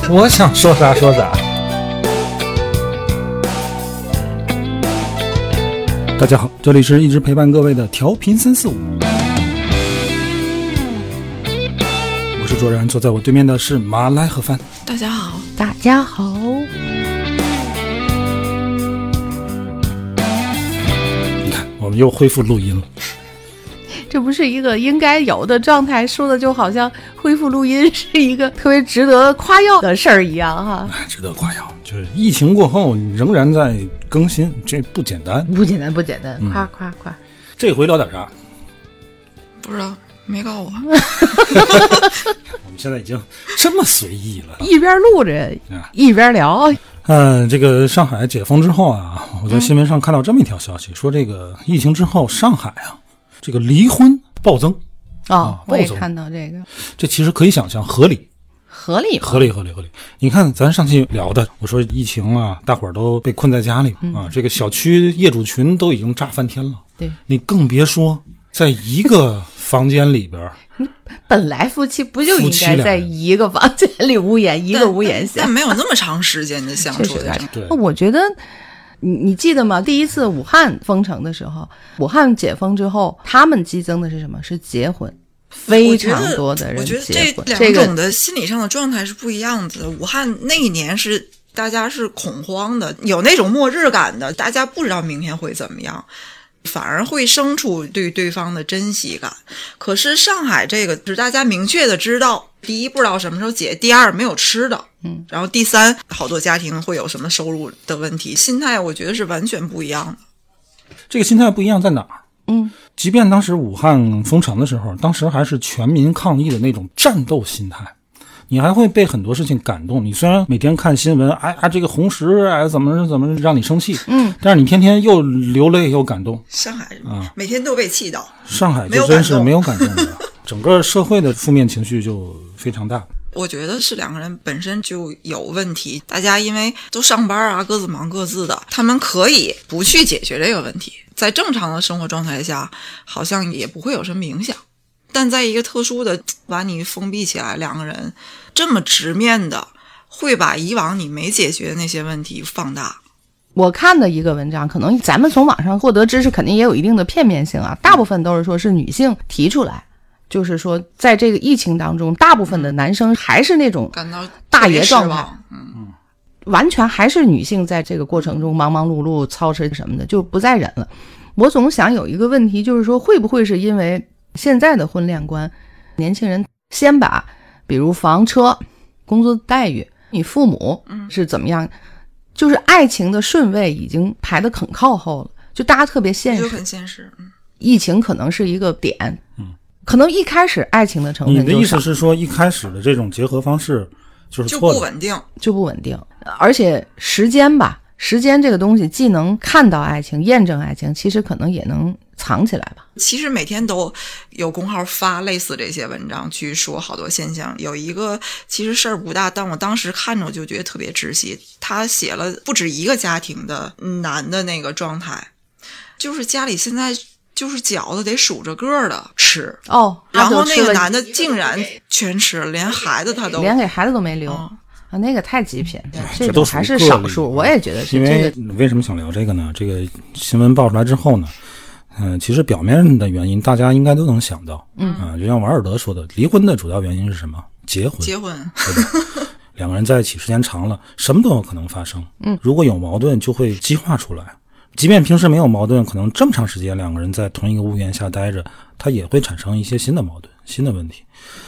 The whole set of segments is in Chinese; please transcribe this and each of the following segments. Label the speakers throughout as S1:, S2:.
S1: 我想说啥说啥。大家好，这里是一直陪伴各位的调频三四五，我是卓然，坐在我对面的是马来和帆。
S2: 大家好，
S3: 大家好，
S1: 你看，我们又恢复录音了。
S3: 这不是一个应该有的状态，说的就好像恢复录音 是一个特别值得夸耀的事儿一样哈。
S1: 哎，值得夸耀，就是疫情过后仍然在更新，这不简单。
S3: 不简单，不简单，夸夸夸。
S1: 这回聊点啥？
S2: 不知道，没告诉我。
S1: 我们现在已经这么随意了。
S3: 一边录着
S1: 啊
S3: 一边聊，
S1: 嗯、这个上海解封之后啊，我在新闻上看到这么一条消息，说这个疫情之后，上海啊，这个离婚暴增，
S3: 哦
S1: 啊，
S3: 我也看到这个，
S1: 这其实可以想象合理，
S3: 合理
S1: 合理，合理，合理。你看咱上期聊的，我说疫情啊，大伙儿都被困在家里啊，这个小区业主群都已经炸翻天了，
S3: 对，
S1: 你更别说在一个房间里边儿，
S3: 本来夫妻不就应该在一个房间里屋檐一个屋檐下？
S2: 但？没有那么长时间的相处的。
S1: 对。
S3: 那我觉得，你你记得吗？第一次武汉封城的时候，武汉解封之后，他们激增的是什么？是结婚，非常多的人
S2: 我觉得
S3: 结婚。
S2: 这
S3: 这
S2: 两种的心理上的状态是不一样的。武汉那一年是大家是恐慌的，有那种末日感的，大家不知道明天会怎么样。反而会生出对对方的珍惜感。可是上海这个是大家明确的知道，第一不知道什么时候解，第二没有吃的，
S3: 嗯，
S2: 然后第三好多家庭会有什么收入的问题，心态我觉得是完全不一样的。
S1: 这个心态不一样在哪儿？
S3: 嗯，
S1: 即便当时武汉封城的时候，当时还是全民抗疫的那种战斗心态，你还会被很多事情感动。你虽然每天看新闻，哎啊，这个红石哎怎么怎么让你生气，
S3: 嗯，
S1: 但是你天天又流泪又感动。
S2: 上海
S1: 啊
S2: 每天都被气到。
S1: 上海就真是没有感动的，整个社会的负面情绪就非常大。
S2: 我觉得是两个人本身就有问题，大家因为都上班啊，各自忙各自的，他们可以不去解决这个问题，在正常的生活状态下，好像也不会有什么影响。但在一个特殊的把你封闭起来，两个人这么直面的，会把以往你没解决的那些问题放大。
S3: 我看的一个文章，可能咱们从网上获得知识肯定也有一定的片面性啊，大部分都是说是女性提出来，就是说在这个疫情当中，大部分的男生还是那种
S2: 感到
S3: 大爷状态
S2: 望，嗯，
S3: 完全还是女性在这个过程中忙忙碌碌、操持什么的，就不再忍了。我总想有一个问题，就是说会不会是因为现在的婚恋观，年轻人先把比如房车、工作待遇、你父母是怎么样，就是爱情的顺位已经排得很靠后了，就大家特别现
S2: 就
S3: 实。
S2: 很现实。嗯
S3: 疫情可能是一个点，嗯，可能一开始爱情的成
S1: 你的意思是说，一开始的这种结合方式就是
S2: 就？不稳定，
S3: 就不稳定，而且时间吧，时间这个东西既能看到爱情、验证爱情，其实可能也能藏起来吧。
S2: 其实每天都有公号发类似这些文章，去说好多现象。有一个其实事儿不大，但我当时看着我就觉得特别窒息。他写了不止一个家庭的男的那个状态，就是家里现在就是饺子得数着个儿的吃，
S3: 哦，
S2: 然后那个男的竟然全吃了，连孩子他都
S3: 连给孩子都没留、
S2: 嗯
S3: 啊，那个太极品，
S1: 这都
S3: 还是少数。我也觉得是
S1: 因为，为什么想聊这个呢？这个新闻爆出来之后呢，嗯、其实表面的原因大家应该都能想到，嗯啊、就像瓦尔德说的，离婚的主要原因是什么？结婚，
S2: 结婚。
S1: 对吧？两个人在一起时间长了，什么都有可能发生。嗯，如果有矛盾，就会激化出来。即便平时没有矛盾，可能这么长时间两个人在同一个屋檐下待着，他也会产生一些新的矛盾、新的问题。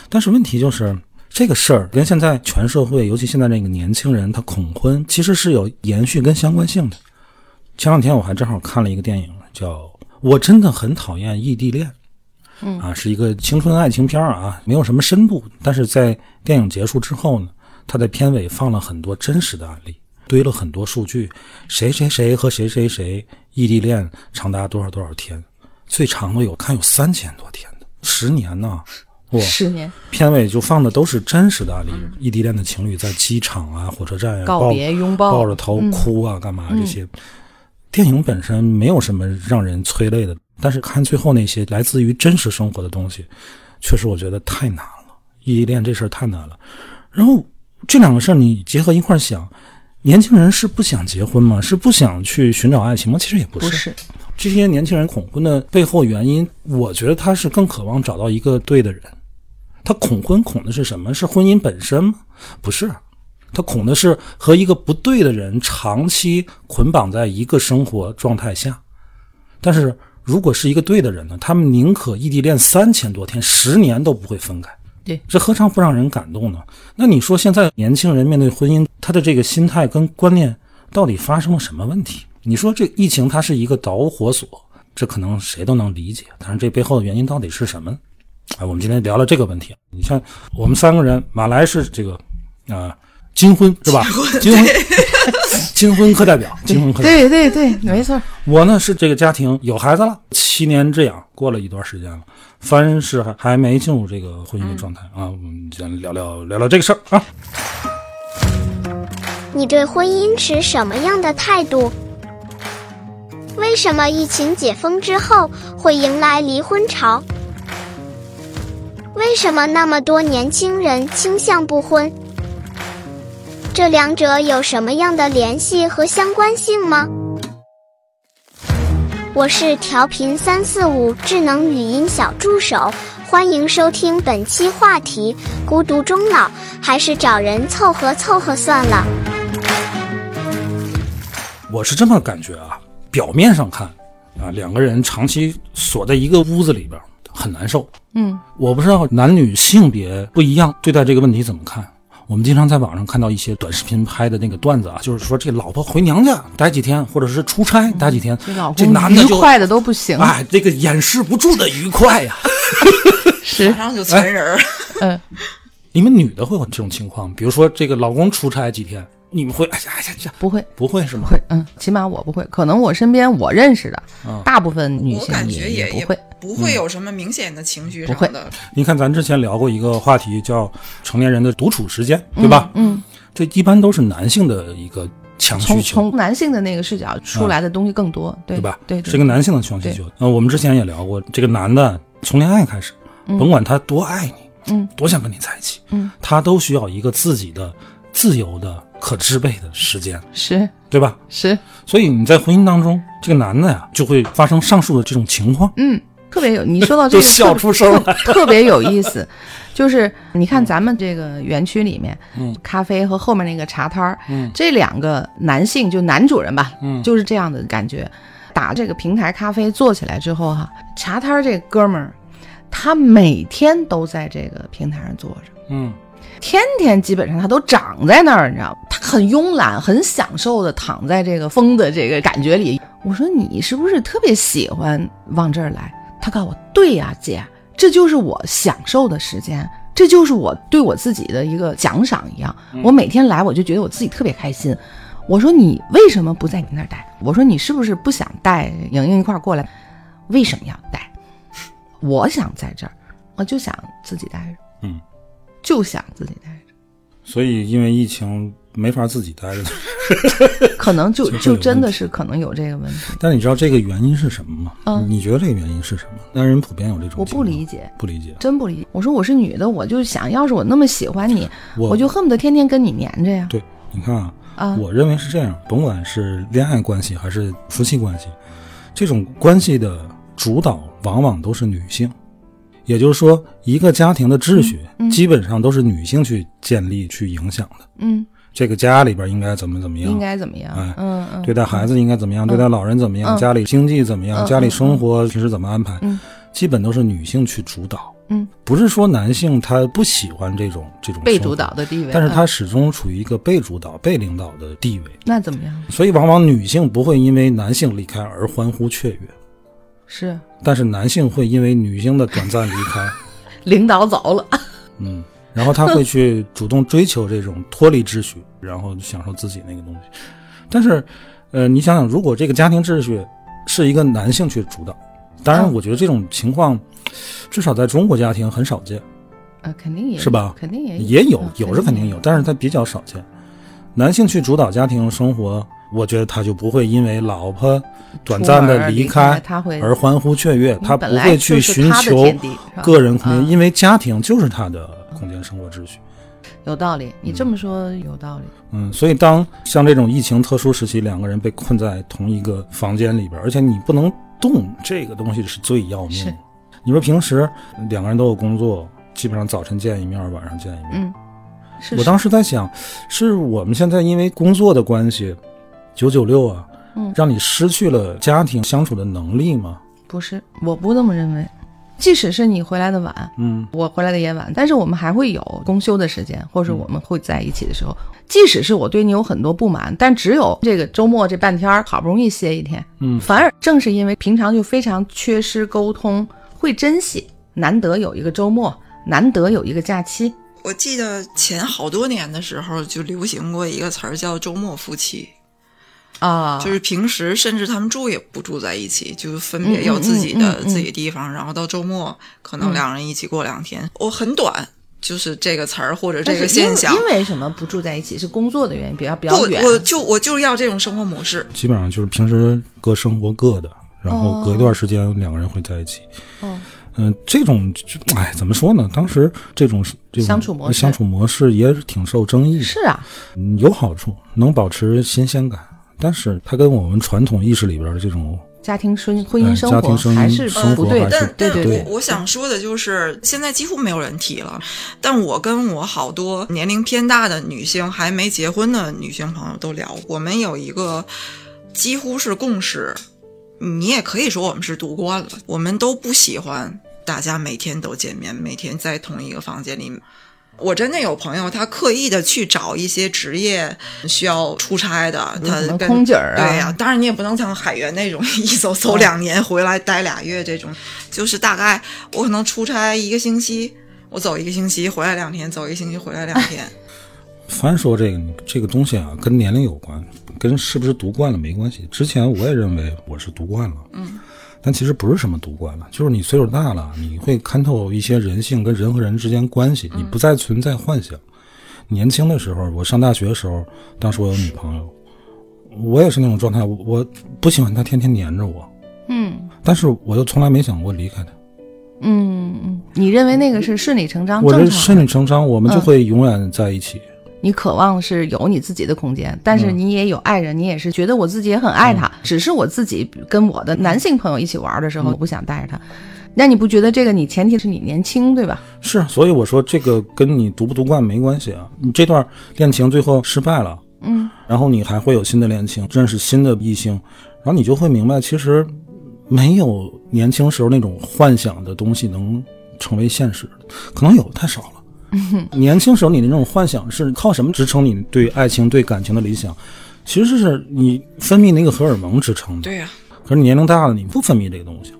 S1: 但是问题就是，这个事儿跟现在全社会，尤其现在这个年轻人，他恐婚其实是有延续跟相关性的。前两天我还正好看了一个电影，叫《我真的很讨厌异地恋》。嗯啊，是一个青春爱情片儿啊，没有什么深度，但是在电影结束之后呢，他在片尾放了很多真实的案例，堆了很多数据，谁谁谁和谁谁谁异地恋长达多少多少天，最长的有看有三千多天的，十年呢。哇，
S3: 十年
S1: 片尾就放的都是真实的案例，异地恋的情侣在机场啊、火车站呀、
S3: 告别拥抱
S1: 抱着头哭啊，干嘛这些。电影本身没有什么让人催泪的，但是看最后那些来自于真实生活的东西，确实我觉得太难了。异地恋这事儿太难了。然后这两个事儿你结合一块儿想，年轻人是不想结婚吗？是不想去寻找爱情吗？其实也不
S3: 不是，
S1: 这些年轻人恐婚的背后原因，我觉得他是更渴望找到一个对的人。他恐婚恐的是什么？是婚姻本身吗？不是，他恐的是和一个不对的人长期捆绑在一个生活状态下。但是如果是一个对的人呢？他们宁可异地恋三千多天、十年都不会分开。
S3: 对，
S1: 这何尝不让人感动呢？那你说现在年轻人面对婚姻，他的这个心态跟观念到底发生了什么问题？你说这疫情它是一个导火索，这可能谁都能理解，但是这背后的原因到底是什么？哎，我们今天聊聊这个问题。你像，我们三个人，马来是这个啊、金婚是吧？金婚，金婚课代表，金婚课代表。
S3: 对对对，没错。
S1: 我呢是这个家庭有孩子了，七年之痒，过了一段时间了。凡是还还没进入这个婚姻的状态啊，我们先聊聊聊聊这个事儿啊。
S4: 你对婚姻持什么样的态度？为什么疫情解封之后会迎来离婚潮？为什么那么多年轻人倾向不婚？这两者有什么样的联系和相关性吗？我是调频三四五智能语音小助手，欢迎收听本期话题：孤独终老，还是找人凑合凑合算了？
S1: 我是这么感觉啊，表面上看啊，两个人长期锁在一个屋子里边很难受。
S3: 嗯，
S1: 我不知道男女性别不一样对待这个问题怎么看。我们经常在网上看到一些短视频拍的那个段子啊，就是说这老婆回娘家待几天，或者是出差待几天，
S3: 这老
S1: 这
S3: 公
S1: 男的就
S3: 愉快的都不行。
S1: 哎，这个掩饰不住的愉快呀。
S3: 是
S2: 马，上就残人儿。
S3: 嗯，
S1: 你们女的会有这种情况？比如说这个老公出差几天，你们会哎呀哎呀呀，
S3: 不会。
S1: 不会是吗？
S3: 会，嗯，起码我不会，可能我身边我认识的、大部分女性
S2: 我感觉
S3: 也
S2: 也
S3: 不会。
S2: 不会有什么明显的情绪
S3: 不会
S2: 的。
S1: 你看，咱之前聊过一个话题，叫成年人的独处时间，对吧？
S3: 嗯，
S1: 这一般都是男性的一个强需求，
S3: 从男性的那个视角出来的东西更多，对
S1: 对吧？
S3: 对对，
S1: 是个男性的强需求。呃，我们之前也聊过，这个男的从恋爱开始，甭管他多爱你，
S3: 嗯，
S1: 多想跟你在一起，
S3: 嗯，
S1: 他都需要一个自己的自由的、可支配的时间，
S3: 是
S1: 对吧？
S3: 是，
S1: 所以你在婚姻当中，这个男的呀，就会发生上述的这种情况，
S3: 嗯，特别有。你说到这个
S1: 就笑
S3: 特
S1: 出声来。
S3: 特别有意思，就是你看咱们这个园区里面，
S1: 嗯
S3: 咖啡和后面那个茶摊儿，
S1: 嗯
S3: 这两个男性就男主人吧，
S1: 嗯
S3: 就是这样的感觉。打这个平台咖啡做起来之后哈，茶摊儿这哥们儿，他每天都在这个平台上坐着。
S1: 嗯
S3: 天天基本上他都长在那儿，你知道吗？他很慵懒，很享受的躺在这个风的这个感觉里。我说你是不是特别喜欢往这儿来？他告诉我，对呀，姐，这就是我享受的时间，这就是我对我自己的一个奖赏一样。我每天来，我就觉得我自己特别开心。我说你为什么不在你那儿待？我说你是不是不想带莹莹一块儿过来？为什么要带？我想在这儿，我就想自己待着。
S1: 嗯，
S3: 就想自己待着，
S1: 所以因为疫情没法自己待着，
S3: 可能就
S1: 就
S3: 真的是可能有这个问题，
S1: 但你知道这个原因是什么吗？
S3: 嗯
S1: 你觉得这个原因是什么？男人普遍有这种
S3: 我不理解，
S1: 不理解。
S3: 真不理解。我说我是女的，我就想要是我那么喜欢你，
S1: 我
S3: 我就恨不得天天跟你黏着呀。
S1: 对，你看啊，
S3: 啊，
S1: 我认为是这样，甭管是恋爱关系还是夫妻关系，这种关系的主导往往都是女性。也就是说，一个家庭的秩序基本上都是女性去建立、去影响的。
S3: 嗯，
S1: 这个家里边应该怎么怎么样，
S3: 应该怎么样？
S1: 哎
S3: 嗯嗯，
S1: 对待孩子应该怎么样，对待老人怎么样，
S3: 嗯。
S1: 家里经济怎么样，
S3: 嗯
S1: 家里生活平时怎么安排，
S3: 嗯。
S1: 基本都是女性去主导。
S3: 嗯，
S1: 不是说男性他不喜欢这种这种
S3: 被主导的地位，
S1: 但是他
S3: 嗯
S1: 始终处于一个被主导、被领导的地位，
S3: 那怎么样？
S1: 所以往往女性不会因为男性离开而欢呼雀跃，
S3: 是。
S1: 但是男性会因为女性的短暂离开，
S3: 领导走了，
S1: 嗯，然后他会去主动追求这种脱离秩序，然后享受自己那个东西。但是，呃，你想想，如果这个家庭秩序是一个男性去主导，当然，
S3: 嗯。
S1: 我觉得这种情况至少在中国家庭很少见，
S3: 呃，肯定也
S1: 是吧？
S3: 肯定也
S1: 也有
S3: 嗯
S1: 有是肯定有，但是它比较少见。男性去主导家庭生活，我觉得他就不会因为老婆短暂的
S3: 离
S1: 开而欢呼雀跃，他不会去寻求个人空间，
S3: 嗯
S1: 因为家庭就是他的空间生活秩序。
S3: 有道理。你这么说有道理。
S1: 嗯，所以当像这种疫情特殊时期，两个人被困在同一个房间里边，而且你不能动，这个东西是最要命的。你说平时两个人都有工作，基本上早晨见一面，晚上见一面。
S3: 嗯，是
S1: 我当时在想，是我们现在因为工作的关系，九九六啊，
S3: 嗯
S1: 让你失去了家庭相处的能力吗？
S3: 不是，我不这么认为。即使是你回来的晚，
S1: 嗯，
S3: 我回来的也晚，但是我们还会有公休的时间，或者我们会在一起的时候。即使是我对你有很多不满，但只有这个周末这半天儿，好不容易歇一天，
S1: 嗯
S3: 反而正是因为平常就非常缺失沟通，会珍惜，难得有一个周末，难得有一个假期。
S2: 我记得前好多年的时候就流行过一个词儿叫“周末夫妻”，
S3: 啊，
S2: 就是平时甚至他们住也不住在一起，就分别有自己的、
S3: 嗯嗯嗯嗯嗯
S2: 自己地方，然后到周末可能两人一起过两天。我很短，就是这个词儿或者这个现象。
S3: 因为什么不住在一起？是工作的原因，比较比较，远。
S2: 我就我就要这种生活模式。
S1: 基本上就是平时各生活各的，然后隔一段时间两个人会在一起。
S3: 哦，
S1: 嗯、这种就哎，怎么说呢？当时这种这种
S3: 相处模式
S1: 相处模式也挺受争议的。
S3: 是啊，
S1: 嗯有好处，能保持新鲜感，但是它跟我们传统意识里边的这种
S3: 家庭生婚
S1: 哎
S3: 姻生活
S1: 家庭生
S3: 还是
S1: 生活
S3: 不对
S2: 但但
S3: 对对对
S2: 我我想说的就是，现在几乎没有人提了。但我跟我好多年龄偏大的女性，还没结婚的女性朋友都聊，我们有一个几乎是共识，你也可以说我们是读惯了，我们都不喜欢大家每天都见面，每天在同一个房间里。我真的有朋友，他刻意的去找一些职业需要出差的，他跟
S3: 空姐儿啊
S2: 对呀、当然你也不能像海员那种 一走走两年回来待俩月这种，就是大概我可能出差一个星期，我走一个星期回来两天，走一个星期回来两天。
S1: 凡说这个这个东西啊，跟年龄有关，跟是不是读惯了没关系。之前我也认为我是读惯了，嗯，但其实不是什么独惯了，就是你岁数大了，你会看透一些人性跟人和人之间关系，你不再存在幻想。年轻的时候，我上大学的时候，当时我有女朋友，我也是那种状态，我我不喜欢她天天黏着我，
S3: 嗯
S1: 但是我又从来没想过离开她。
S3: 嗯嗯，你认为那个是顺理成章、
S1: 我？顺理成章，我们就
S3: 嗯
S1: 会永远在一起。
S3: 你渴望是有你自己的空间，但是
S1: 嗯
S3: 你也有爱人，你也是觉得我自己也很爱他，只是我自己跟我的男性朋友一起玩的时候，
S1: 嗯
S3: 我不想带着他。那你不觉得这个你前提是你年轻对吧？
S1: 是，所以我说这个跟你读不读惯没关系啊。你这段恋情最后失败了，
S3: 嗯，
S1: 然后你还会有新的恋情，认识新的异性，然后你就会明白，其实没有年轻时候那种幻想的东西能成为现实，可能有太少了。年轻时候你的那种幻想是靠什么支撑你对爱情、对感情的理想？其实是你分泌那个荷尔蒙支撑的。
S2: 对呀、
S1: 可是你年龄大了，你不分泌这个东西。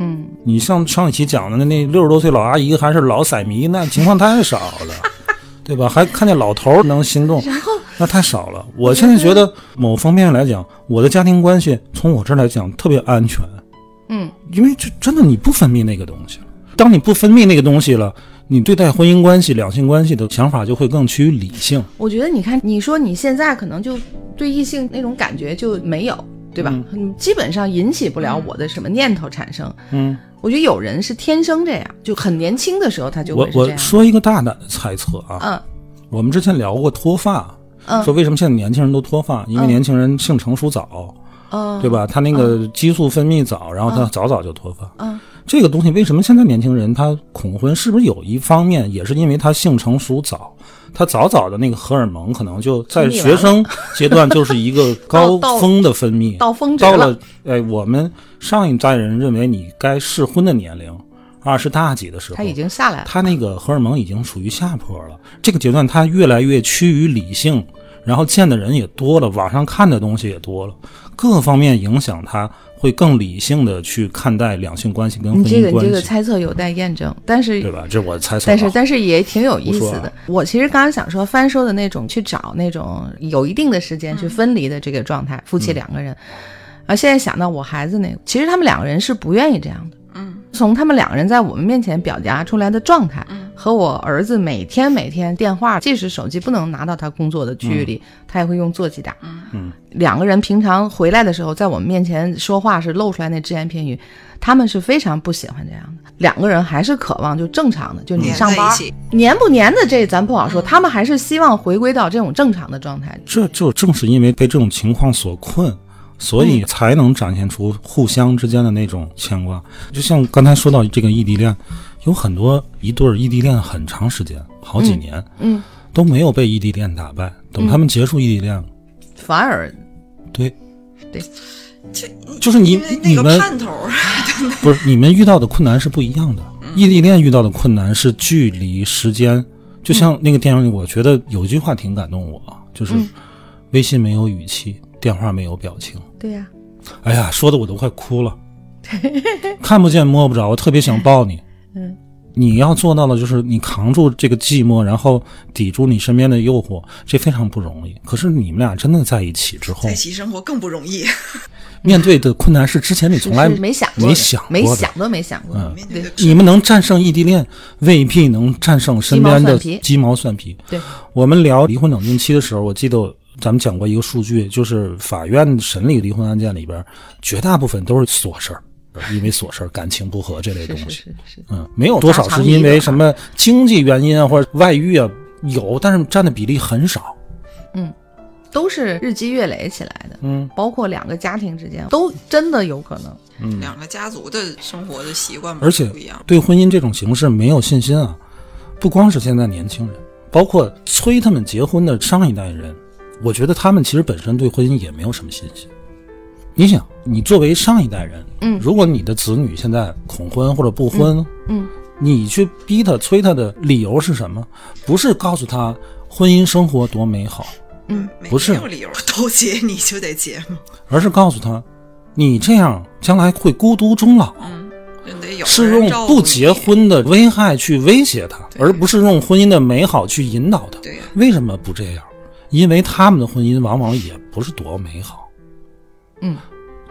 S3: 嗯，
S1: 你像上一期讲的那那六十多岁老阿姨还是老色迷，那情况太少了，对吧？还看见老头儿能心动，那太少了。我现在觉得某方面来讲，我的家庭关系从我这儿来讲特别安全，
S3: 嗯，
S1: 因为这真的你不分泌那个东西了。当你不分泌那个东西了，你对待婚姻关系、两性关系的想法就会更趋于理性。
S3: 我觉得你看，你说你现在可能就对异性那种感觉就没有，对吧？嗯，基本上引起不了我的什么念头产生。
S1: 嗯，
S3: 我觉得有人是天生这样，就很年轻的时候他就
S1: 我
S3: 会是这样。
S1: 我说一个大胆的猜测啊，
S3: 嗯
S1: 我们之前聊过脱发，
S3: 嗯
S1: 说为什么现在年轻人都脱发？因为
S3: 嗯
S1: 年轻人性成熟早，
S3: 嗯，
S1: 对吧？他那个激素分泌早，然后他早早就脱发。
S3: 嗯
S1: 这个东西为什么现在年轻人他恐婚？是不是有一方面也是因为他性成熟早？他早早的那个荷尔蒙可能就在学生阶段就是一个高 峰的分泌，
S3: 到峰值
S1: 到了哎，我们上一代人认为你该适婚的年龄，二十大几的时候，
S3: 他已经下来了。
S1: 他那个荷尔蒙已经处于下坡了。这个阶段，他越来越趋于理性，然后见的人也多了，网上看的东西也多了，各方面影响他会更理性的去看待两性关系跟婚
S3: 你这个你这个
S1: 姻关系，
S3: 猜测有待验证，但是
S1: 对吧？这我猜测啊。
S3: 但是但是也挺有意思的
S1: 啊。
S3: 我其实刚刚想说，翻说的那种去找那种有一定的时间去分离的这个状态，夫妻两个人。啊，现在想到我孩子那个，其实他们两个人是不愿意这样的。
S2: 嗯，
S3: 从他们两个人在我们面前表达出来的状态，和我儿子每天每天电话，即使手机不能拿到他工作的区域里，他也会用座机打。
S1: 嗯，
S3: 两个人平常回来的时候，在我们面前说话是露出来那只言片语，他们是非常不喜欢这样的。两个人还是渴望就正常的，就你上班黏不黏的这咱不好说，他们还是希望回归到这种正常的状态。
S1: 这就正是因为被这种情况所困，所以才能展现出互相之间的那种牵挂。就像刚才说到这个异地恋，有很多一对儿异地恋很长时间，好几年，
S3: 嗯，
S1: 都没有被异地恋打败。等他们结束异地恋，
S3: 反而
S1: 对，
S3: 对，
S2: 就
S1: 就是你
S2: 那个
S1: 你们
S2: 盼头，
S1: 不是你们遇到的困难是不一样的。异地恋遇到的困难是距离、时间。就像那个电影里，我觉得有一句话挺感动我，就是微信没有语气，电话没有表情。
S3: 对呀、
S1: 哎呀，说的我都快哭了，看不见摸不着，我特别想抱你。
S3: 嗯，
S1: 你要做到的就是你扛住这个寂寞，然后抵住你身边的诱惑，这非常不容易。可是你们俩真的在一起之后
S2: 在一，起生活更不容易。
S1: 面对的困难是之前你从来
S3: 没想过
S1: 没想。
S3: 没想都没想过。
S1: 嗯你们能战胜异地恋，未必能战胜身边的
S3: 鸡毛蒜皮
S1: 鸡毛蒜皮。
S3: 对，
S1: 我们聊离婚冷静期的时候，我记得咱们讲过一个数据，就是法院审理离婚案件里边，绝大部分都是琐事儿，因为琐事儿、感情不和这类东西。
S3: 是是是是，
S1: 嗯，没有多少是因为什么经济原因啊或者外遇啊，有，但是占的比例很少。
S3: 嗯都是日积月累起来的。
S1: 嗯，
S3: 包括两个家庭之间，都真的有可能。
S2: 嗯两个家族的生活的习惯
S1: 而且
S2: 不一样。
S1: 对婚姻这种形式没有信心啊，不光是现在年轻人，包括催他们结婚的上一代人，我觉得他们其实本身对婚姻也没有什么信心。你想，你作为上一代人，
S3: 嗯
S1: 如果你的子女现在恐婚或者不婚，
S3: 嗯，
S1: 你去逼他、催他的理由是什么？不是告诉他婚姻生活多美好，
S3: 嗯，
S2: 没
S1: 不是
S2: 没有理由都结你就得结吗？
S1: 而是告诉他，你这样将来会孤独终老。
S2: 嗯，得有
S1: 是用不结。婚的危害去威胁他，而不是用婚姻的美好去引导他。
S2: 对呀
S1: 为什么不这样？因为他们的婚姻往往也不是多美好，
S3: 嗯，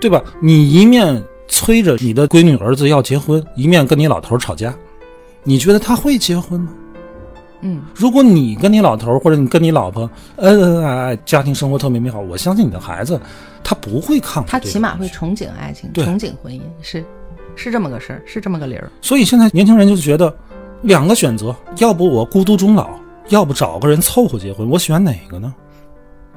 S1: 对吧？你一面催着你的闺女儿子要结婚，一面跟你老头儿吵架，你觉得他会结婚吗？
S3: 嗯，
S1: 如果你跟你老头儿或者你跟你老婆恩恩爱爱，家庭生活特别美好，我相信你的孩子他不会抗拒
S3: 他起码会憧憬爱情，
S1: 对
S3: 憧憬婚姻，是是这么个事儿，是这么个理儿。
S1: 所以现在年轻人就觉得两个选择，要不我孤独终老，要不找个人凑合结婚，我选哪个呢？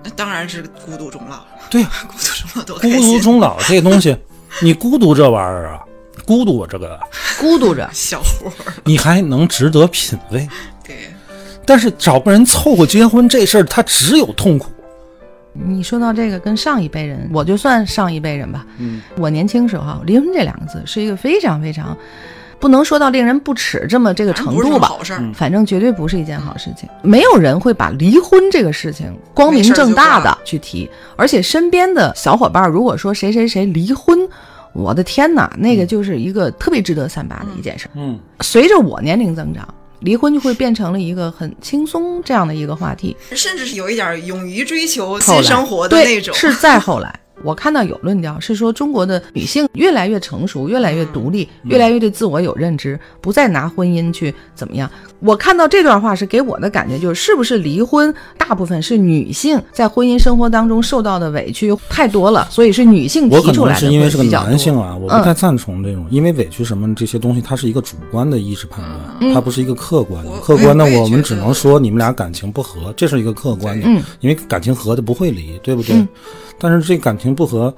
S2: 那当然是孤独终老，
S1: 对呀、
S2: 孤独终老多
S1: 孤。独终老这东西，你孤独这玩意儿啊，孤独我这个，
S3: 孤独着，
S2: 小伙儿，
S1: 你还能值得品味。
S2: 对，
S1: 但是找个人凑合结婚这事儿，他只有痛苦。
S3: 你说到这个，跟上一辈人，我就算上一辈人吧。
S1: 嗯，
S3: 我年轻时候啊，离婚这两个字是一个非常非常，不能说到令人不齿这么这个程度吧，
S2: 好事。
S3: 反正绝对不是一件好事情。没有人会把离婚这个事情光明正大的去提，而且身边的小伙伴如果说谁谁谁离婚，我的天哪，那个就是一个特别值得三八的一件事。
S1: 嗯，
S3: 随着我年龄增长，离婚就会变成了一个很轻松这样的一个话题。
S2: 甚至是有一点勇于追求新生活的那种。
S3: 是再后来。我看到有论调是说，中国的女性越来越成熟，越来越独立，越来越对自我有认知，不再拿婚姻去怎么样。我看到这段话是给我的感觉就是，是不是离婚大部分是女性在婚姻生活当中受到的委屈太多了，所以是女性
S1: 我可能
S3: 提出来的
S1: 是因为是个男性啊，我不
S3: 嗯。
S1: 太赞同这种，因为委屈什么这些东西，它是一个主观的意识判断，它不是一个客观的。客观的，
S2: 我
S1: 们只能说你们俩感情不和，这是一个客观的，
S3: 嗯。
S1: 因为感情和的不会离，对不对？
S3: 嗯
S1: 但是这感情不和，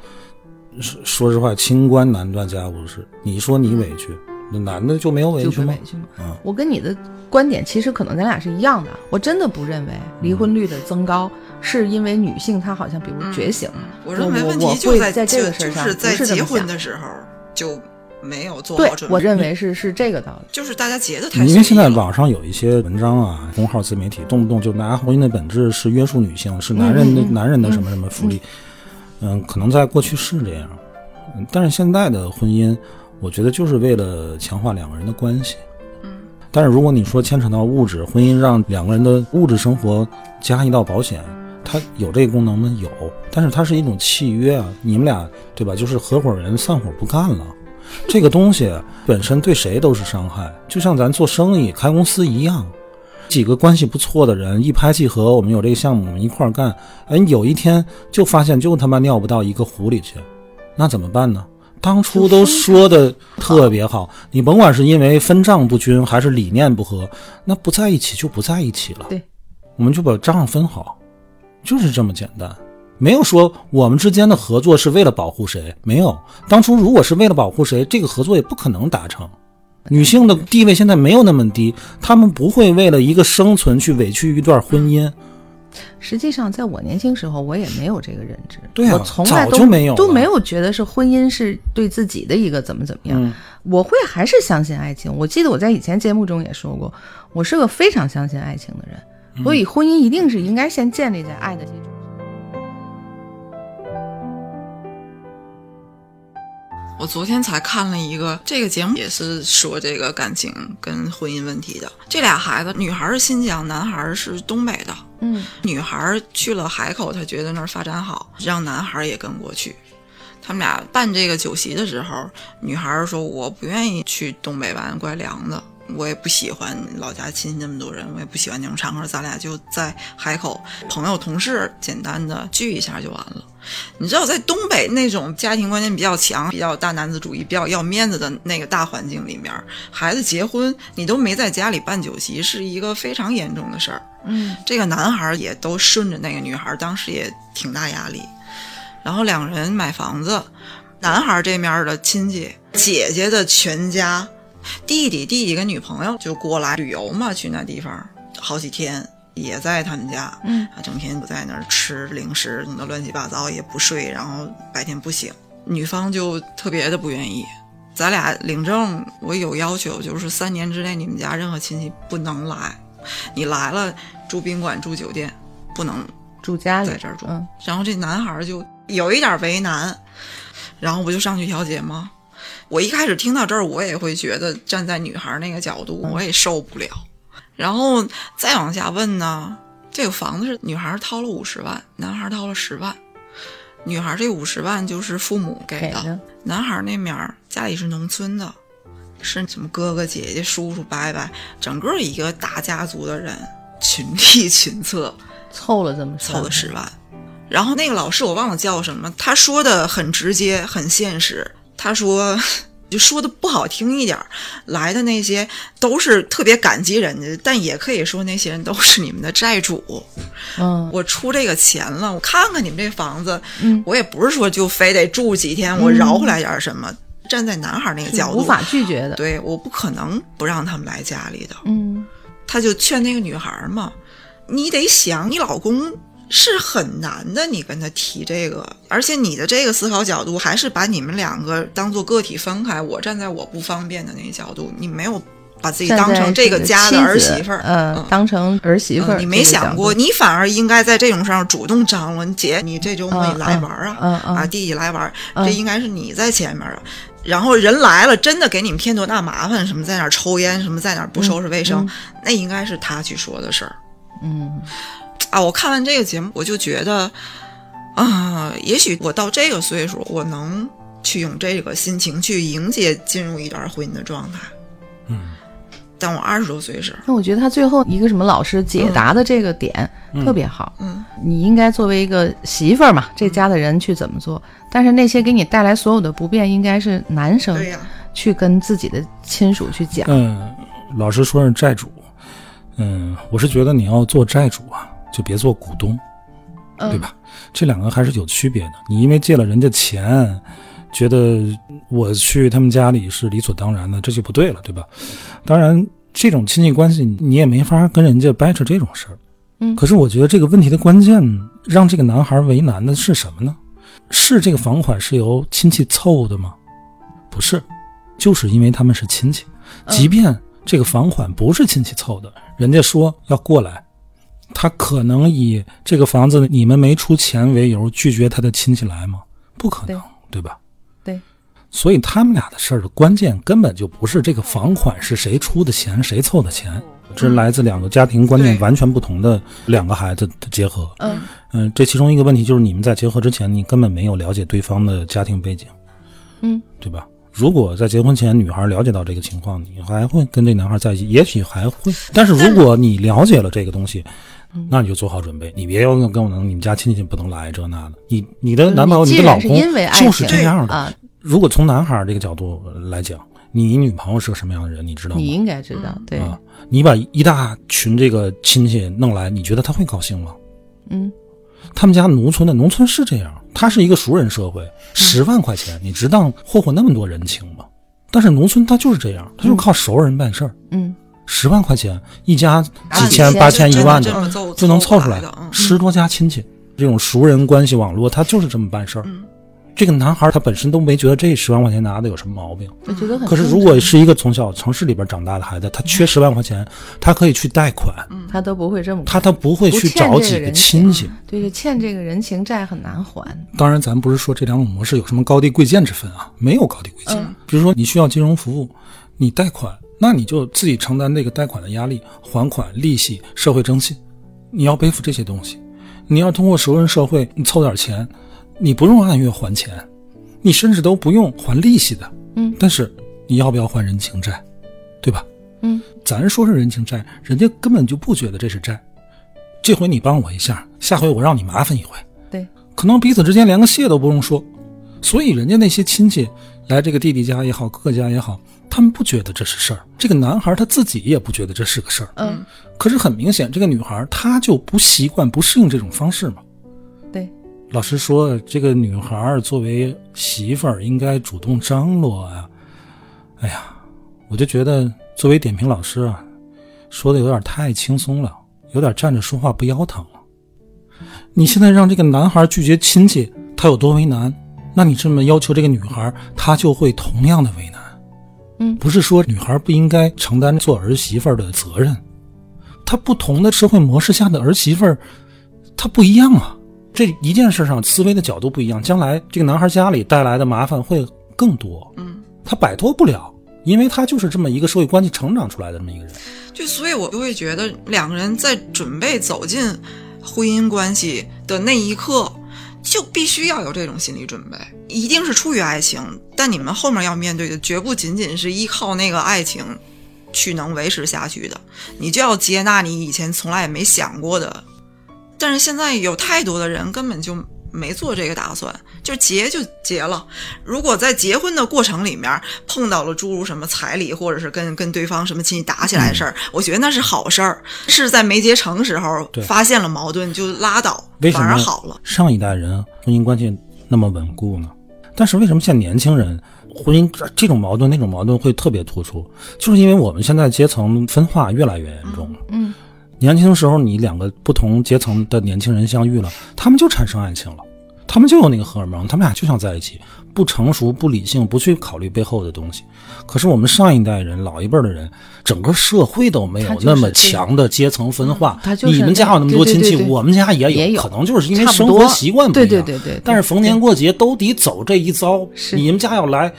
S1: 说说实话，清官难断家务事。你说你委屈，那男的就没有委屈吗
S3: 委？屈吗？
S1: 嗯
S3: 我跟你的观点其实可能咱俩是一样的。我真的不认为离婚率的增高是因为女性她好像比如觉醒了。
S2: 我认为问
S3: 我
S2: 题就在
S3: 会在这个事儿上
S2: 就是在结婚的时候就没有做
S3: 对
S2: 好准，备。
S3: 我认为是是这个道理。
S2: 就是大家结的太
S1: 因为现在网上有一些文章啊，公号自媒体动不动就拿婚姻的本质是约束女性，是男人的、男人的什么什么福利，嗯，可能在过去是这样，嗯但是现在的婚姻，我觉得就是为了强化两个人的关系。
S2: 嗯，
S1: 但是如果你说牵扯到物质，婚姻让两个人的物质生活加一道保险，它有这个功能吗？有，但是它是一种契约啊，你们俩对吧？就是合伙人散伙不干了。这个东西本身对谁都是伤害，就像咱做生意开公司一样，几个关系不错的人一拍即合，我们有这个项目，我们一块儿干。哎，有一天就发现就他妈尿不到一个壶里去，那怎么办呢？当初都说的特别好，你甭管是因为分账不均还是理念不合，那不在一起就不在一起了。
S3: 对，
S1: 我们就把账分好，就是这么简单。没有说我们之间的合作是为了保护谁，没有。当初如果是为了保护谁，这个合作也不可能达成。女性的地位现在没有那么低，她们不会为了一个生存去委屈一段婚姻。
S3: 实际上，在我年轻时候，我也没有这个认知。
S1: 对啊
S3: 我从来都
S1: 就没有
S3: 都没有觉得是婚姻是对自己的一个怎么怎么样。
S1: 嗯
S3: 我会还是相信爱情。我记得我在以前节目中也说过，我是个非常相信爱情的人，
S1: 嗯
S3: 所以婚姻一定是应该先建立在爱的基础
S2: 我昨天才看了一个这个节目，也是说这个感情跟婚姻问题的。这俩孩子，女孩是新疆，男孩是东北的。
S3: 嗯，
S2: 女孩去了海口，她觉得那儿发展好，让男孩也跟过去。他们俩办这个酒席的时候，女孩说：“我不愿意去东北玩，怪凉的。我也不喜欢老家亲戚那么多人，我也不喜欢那种场合。咱俩就在海口，朋友同事简单的聚一下就完了。你知道，在东北那种家庭观念比较强、比较大男子主义、比较要面子的那个大环境里面，孩子结婚你都没在家里办酒席，是一个非常严重的事儿。
S3: 嗯，
S2: 这个男孩也都顺着那个女孩，当时也挺大压力。然后两人买房子，男孩这面的亲戚、姐姐的全家、弟弟、弟弟跟女朋友就过来旅游嘛，去那地方好几天，也在他们家，
S3: 嗯
S2: 啊，整天不在那儿吃零食，弄得乱七八糟，也不睡，然后白天不醒。女方就特别的不愿意，咱俩领证，我有要求，就是三年之内你们家任何亲戚不能来，你来了住宾馆住酒店，不能
S3: 住家里
S2: 在这儿住。
S3: 嗯
S2: 然后这男孩就有一点为难，然后不就上去调解吗？我一开始听到这儿，我也会觉得站在女孩那个角度，我也受不了。然后再往下问呢，这个房子是女孩掏了五十万，男孩掏了十万。女孩这五十万就是父母给的，男孩那面儿家里是农村的，是什么哥哥姐姐、叔叔伯伯，整个一个大家族的人，群体群策，
S3: 凑了这么
S2: 凑了十万。然后那个老师我忘了叫什么，他说的很直接，很现实。他说，就说的不好听一点儿，来的那些都是特别感激人家，但也可以说那些人都是你们的债主。
S3: 嗯
S2: 我出这个钱了，我看看你们这房子，
S3: 嗯
S2: 我也不是说就非得住几天，我饶回来点什么。站在男孩那个角度，
S3: 是无法拒绝的。
S2: 对，我不可能不让他们来家里的。
S3: 嗯
S2: 他就劝那个女孩嘛，你得想，你老公是很难的，你跟他提这个，而且你的这个思考角度还是把你们两个当做个体分开。我站在我不方便的那个角度，你没有把自己当成这个家的儿媳妇儿，
S3: 呃，
S2: 嗯
S3: 当成儿媳妇儿、
S2: 嗯你没想过，你反而应该在这种上主动张罗。姐，你这周末你来玩啊？
S3: 嗯嗯
S2: 啊，弟弟来玩，
S3: 嗯
S2: 这应该是你在前面啊。然后人来了，真的给你们添多大麻烦？什么在哪儿抽烟，什么在哪儿不收拾卫生，那应该是他去说的事儿
S3: 嗯
S2: 啊。我看完这个节目，我就觉得啊，也许我到这个岁数，我能去用这个心情去迎接进入一段婚姻的状态。
S1: 嗯，
S2: 但我二十多岁时，
S3: 那我觉得他最后一个什么老师解答的这个点特别好。
S2: 嗯，
S3: 你应该作为一个媳妇儿嘛，这家的人去怎么做？但是那些给你带来所有的不便，应该是男生、去跟自己的亲属去讲。
S1: 嗯，老师说是债主，嗯，我是觉得你要做债主啊，就别做股东，
S3: 嗯
S1: 对吧？这两个还是有区别的。你因为借了人家钱，觉得我去他们家里是理所当然的，这就不对了，对吧？当然，这种亲戚关系你也没法跟人家掰扯这种事儿。
S3: 嗯
S1: 可是我觉得这个问题的关键，让这个男孩为难的是什么呢？是这个房款是由亲戚凑的吗？不是，就是因为他们是亲戚，即便这个房款不是亲戚凑的，人家说要过来，他可能以这个房子你们没出钱为由拒绝他的亲戚来吗？不可能，对吧？
S3: 对，
S1: 所以他们俩的事儿的关键根本就不是这个房款是谁出的钱，谁凑的钱，这是来自两个家庭观念完全不同的两个孩子的结合。
S3: 嗯
S1: 嗯，这其中一个问题就是你们在结合之前，你根本没有了解对方的家庭背景，
S3: 嗯，
S1: 对吧？如果在结婚前女孩了解到这个情况，你还会跟这男孩在一起，也许还会。但是如果你了解了这个东西，那你就做好准备，你别要跟我能你们家亲戚不能来这那的。你你的男朋友、
S3: 你
S1: 的老公就是这样的。
S3: 啊，
S1: 如果从男孩这个角度来讲，你女朋友是个什么样的人，你知道吗？
S3: 你应该知道，对，
S1: 啊，你把一大群这个亲戚弄来，你觉得他会高兴吗？
S3: 嗯，
S1: 他们家农村的农村是这样，他是一个熟人社会，十万块钱你值当霍霍那么多人情吗？但是农村他就是这样，他就是靠熟人办事儿，
S3: 嗯，
S1: 十万块钱一家几
S3: 啊
S1: 千、八千、一万的就能凑出来
S2: 的，嗯，
S1: 十多家亲戚，这种熟人关系网络，他就是这么办事儿。
S2: 嗯
S1: 这个男孩他本身都没觉得这十万块钱拿的有什么毛病，
S3: 我觉得很
S1: 可是如果是一个从小城市里边长大的孩子，他缺十万块钱，他可以去贷款，
S3: 他都不会这么
S1: 他他不会去找几个亲戚。
S3: 对，就欠这个人情债很难还。
S1: 当然，咱不是说这两种模式有什么高低贵贱之分啊，没有高低贵贱。比如说你需要金融服务，你贷款，那你就自己承担这个贷款的压力，还款、利息、社会征信，你要背负这些东西。你要通过熟人社会，你凑点钱，你不用按月还钱，你甚至都不用还利息的。
S3: 嗯，
S1: 但是你要不要还人情债，对吧？
S3: 嗯，
S1: 咱说是人情债，人家根本就不觉得这是债。这回你帮我一下，下回我让你麻烦一回。
S3: 对，
S1: 可能彼此之间连个谢都不用说，所以人家那些亲戚来这个弟弟家也好，哥哥家也好，他们不觉得这是事儿。这个男孩他自己也不觉得这是个事儿。
S3: 嗯，
S1: 可是很明显，这个女孩她就不习惯、不适应这种方式嘛。
S3: 对，
S1: 老师说，这个女孩作为媳妇儿应该主动张罗啊。哎呀，我就觉得作为点评老师啊，说的有点太轻松了，有点站着说话不腰疼了。你现在让这个男孩拒绝亲戚，他有多为难？那你这么要求这个女孩，她就会同样的为难。
S3: 嗯
S1: 不是说女孩不应该承担做儿媳妇儿的责任，她不同的社会模式下的儿媳妇儿，她不一样啊。这一件事上思维的角度不一样，将来这个男孩家里带来的麻烦会更多。
S2: 嗯，
S1: 他摆脱不了，因为他就是这么一个社会关系成长出来的这么一个人。
S2: 就所以，我就会觉得两个人在准备走进婚姻关系的那一刻，就必须要有这种心理准备，一定是出于爱情，但你们后面要面对的绝不仅仅是依靠那个爱情去能维持下去的，你就要接纳你以前从来也没想过的。但是现在有太多的人根本就没做这个打算，就结就结了。如果在结婚的过程里面碰到了诸如什么彩礼，或者是跟跟对方什么亲戚打起来的事儿，我觉得那是好事儿。是在没结成时候发现了矛盾就拉倒，反而好了。
S1: 上一代人婚姻关系那么稳固呢？但是为什么现在年轻人婚姻这这种矛盾、那种矛盾会特别突出？就是因为我们现在阶层分化越来越严重了。
S3: 嗯，
S1: 年轻时候你两个不同阶层的年轻人相遇了，他们就产生爱情了，他们就有那个荷尔蒙，他们俩就想在一起，不成熟、不理性，不去考虑背后的东西。可是我们上一代人、老一辈的人，整个社会都没有那么强的阶层分化。
S3: 他就是
S1: 你们家有那么多亲戚，
S3: 对对对对
S1: 我们家也有，
S3: 也有
S1: 可能就是因为生活习惯不一样。
S3: 对对对对对
S1: 但是逢年过节都得走这一遭，你们家要来，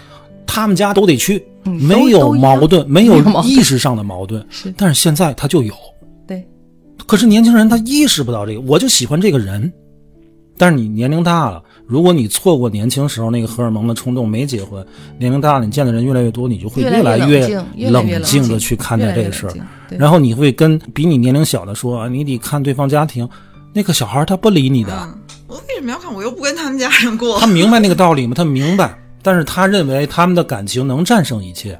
S1: 他们家都得去，
S3: 嗯
S1: 没有矛盾，没有意识上的矛盾。
S3: 是
S1: 但是现在他就有。
S3: 对，
S1: 可是年轻人他意识不到这个，我就喜欢这个人。但是你年龄大了，如果你错过年轻时候那个荷尔蒙的冲动，没结婚，年龄大了，你见的人越来越多，你就会
S3: 越来
S1: 来
S3: 越冷静
S1: 的去看待这个事儿然后你会跟比你年龄小的说，啊你得看对方家庭，那个小孩他不理你的，
S2: 嗯，我为什么要看？我又不跟他们家人过
S1: 他。明白那个道理吗？他明白，但是他认为他们的感情能战胜一切。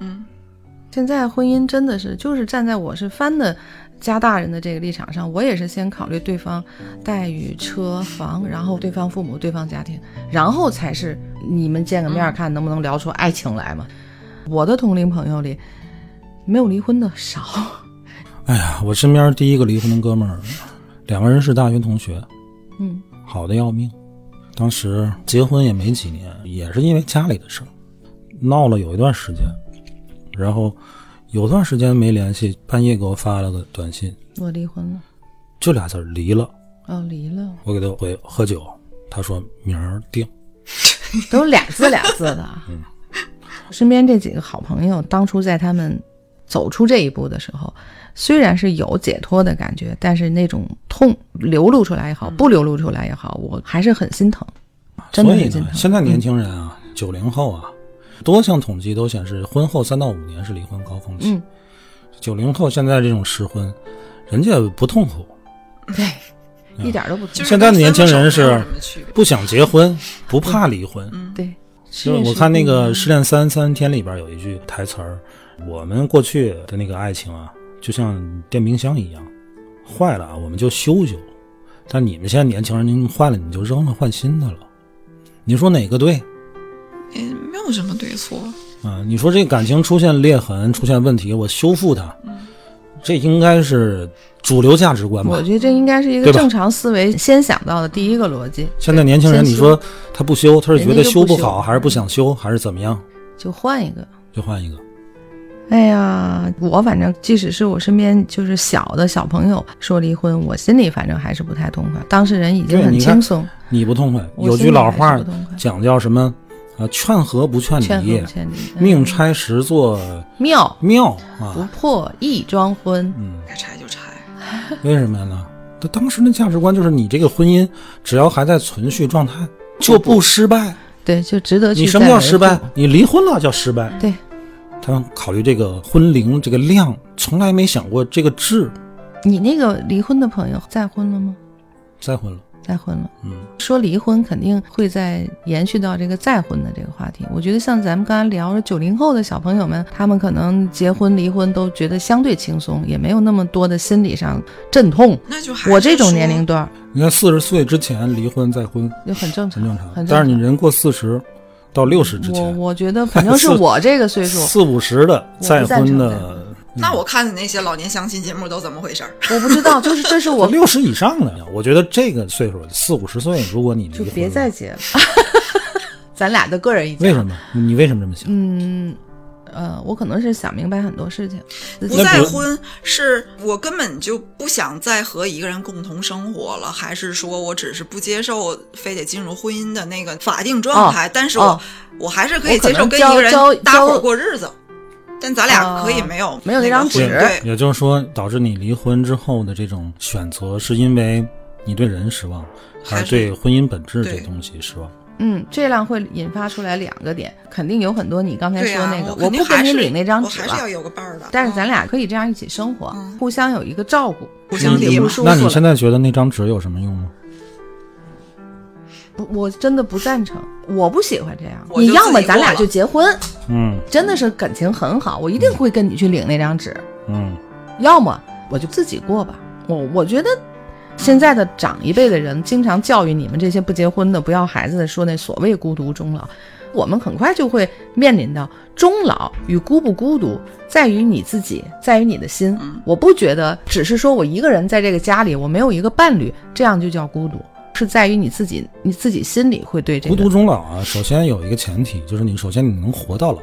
S3: 现在婚姻真的是，就是站在我是翻的家大人的这个立场上，我也是先考虑对方待遇、车房，然后对方父母、对方家庭，然后才是你们见个面看能不能聊出爱情来嘛。我的同龄朋友里，没有离婚的少。
S1: 哎呀，我身边第一个离婚的哥们儿，两个人是大学同学，
S3: 嗯
S1: 好的要命。当时结婚也没几年，也是因为家里的事儿，闹了有一段时间。然后有段时间没联系，半夜给我发了个短信，
S3: 我离婚了，
S1: 就俩字儿离了。
S3: 哦，离了，
S1: 我给他回喝酒，他说明儿定。
S3: 都俩字俩字的。
S1: 嗯
S3: 身边这几个好朋友，当初在他们走出这一步的时候，虽然是有解脱的感觉，但是那种痛流露出来也
S1: 嗯
S3: 好，不流露出来也好，我还是很心疼，真的
S1: 所以呢。现在年轻人啊，九零后啊，多项统计都显示，婚后三到五年是离婚高峰期
S3: 嗯。
S1: 九零后现在这种失婚，人家不痛苦，
S3: 对，一点都不痛。
S2: 苦
S1: 现在的年轻人是不想结婚，不怕离婚。
S3: 对，
S1: 就是我看那个《失恋三三天》里边有一句台词儿：“我们过去的那个爱情啊，就像电冰箱一样，坏了啊我们就修修。但你们现在年轻人，您坏了你就扔了换新的了。你说哪个对
S2: 也没有什么对错。
S1: 啊？你说这感情出现裂痕、出现问题，我修复它，这应该是主流价值观吧
S3: 我？觉得这应该是一个
S1: 对吧
S3: 正常思维先想到的第一个逻辑。
S1: 现在年轻人，
S3: 先
S1: 你说他不修，他是觉得
S3: 人家就不修
S1: 修不好，还是不想修，还是怎么样？
S3: 就换一个。
S1: 就换一个。
S3: 哎呀，我反正即使是我身边就是小的小朋友说离婚，我心里反正还是不太痛快。当事人已经很
S1: 你看
S3: 轻松，
S1: 你不痛快，
S3: 我
S1: 有句老话
S3: 不痛快
S1: 讲叫什么？啊，劝和不劝
S3: 劝和
S1: 离命拆十座
S3: 妙
S1: 庙
S3: 不
S1: 啊。
S3: 破亦庄婚。
S1: 嗯，
S2: 该拆就拆。
S1: 为什么呢？他当时的价值观就是你这个婚姻只要还在存续状态，就不失败。
S3: 对，就值得去。
S1: 你什么叫失败？？你离婚了叫失败。
S3: 对，
S1: 他们考虑这个婚龄这个量，从来没想过这个质。
S3: 你那个离婚的朋友再婚了吗？
S1: 再婚了，
S3: 再婚了。
S1: 嗯，
S3: 说离婚肯定会再延续到这个再婚的这个话题。我觉得像咱们刚才聊的九零后的小朋友们，他们可能结婚离婚都觉得相对轻松，也没有那么多的心理上阵痛。
S2: 那就还
S3: 我这种年龄段儿
S1: 你看四十岁之前离婚再婚
S3: 就很正常，
S1: 很正常，
S3: 很正常。
S1: 但是你人过四十到六十之
S3: 我
S1: 前，
S3: 我觉得反正是我这个岁数，
S1: 四五十的再婚的，
S2: 那我看的那些老年相亲节目都怎么回事儿？
S3: 我不知道，就是这是我
S1: 六十以上的，我觉得这个岁数四五十岁，如果你
S3: 就别再结了。咱俩的个人意见。
S1: 为什么？你为什么这么想？
S3: 嗯，呃，我可能是想明白很多事情。
S2: 不再婚是我根本就不想再和一个人共同生活了，还是说我只是不接受非得进入婚姻的那个法定状态？但是我、
S3: 哦
S2: 我还是可以接受跟一个人搭伙过日子，但咱俩可以
S3: 哦
S2: 没有、
S3: 没有那张纸
S2: 对，
S1: 也就是说，导致你离婚之后的这种选择，是因为你对人失望，还
S2: 还是
S1: 是对婚姻本质这东西失望？
S3: 嗯，这样会引发出来两个点，肯定有很多你刚才说那个，
S2: 我
S3: 不跟你领那张纸了
S2: 我还是要，有个伴儿的。
S3: 但是咱
S2: 嗯
S3: 俩可以这样一起生活，
S2: 嗯
S3: 互相有一个照顾，
S2: 互相
S3: 你
S2: 理嘛
S3: 就不舒服。
S1: 那你现在觉得那张纸有什么用吗？
S3: 不，我真的不赞成，我不喜欢这样。你要么咱俩就结婚，
S1: 嗯
S3: 真的是感情很好，我一定会跟你去领那张纸。
S1: 嗯，
S3: 要么我就自己过吧。我我觉得现在的长一辈的人经常教育你们这些不结婚的、不要孩子的，说那所谓孤独终老。我们很快就会面临到终老与孤不孤独，在于你自己，在于你的心。我不觉得只是说我一个人在这个家里，我没有一个伴侣，这样就叫孤独，是在于你自己，你自己心里会对这个
S1: 孤独终老啊，首先有一个前提，就是你首先你能活到老，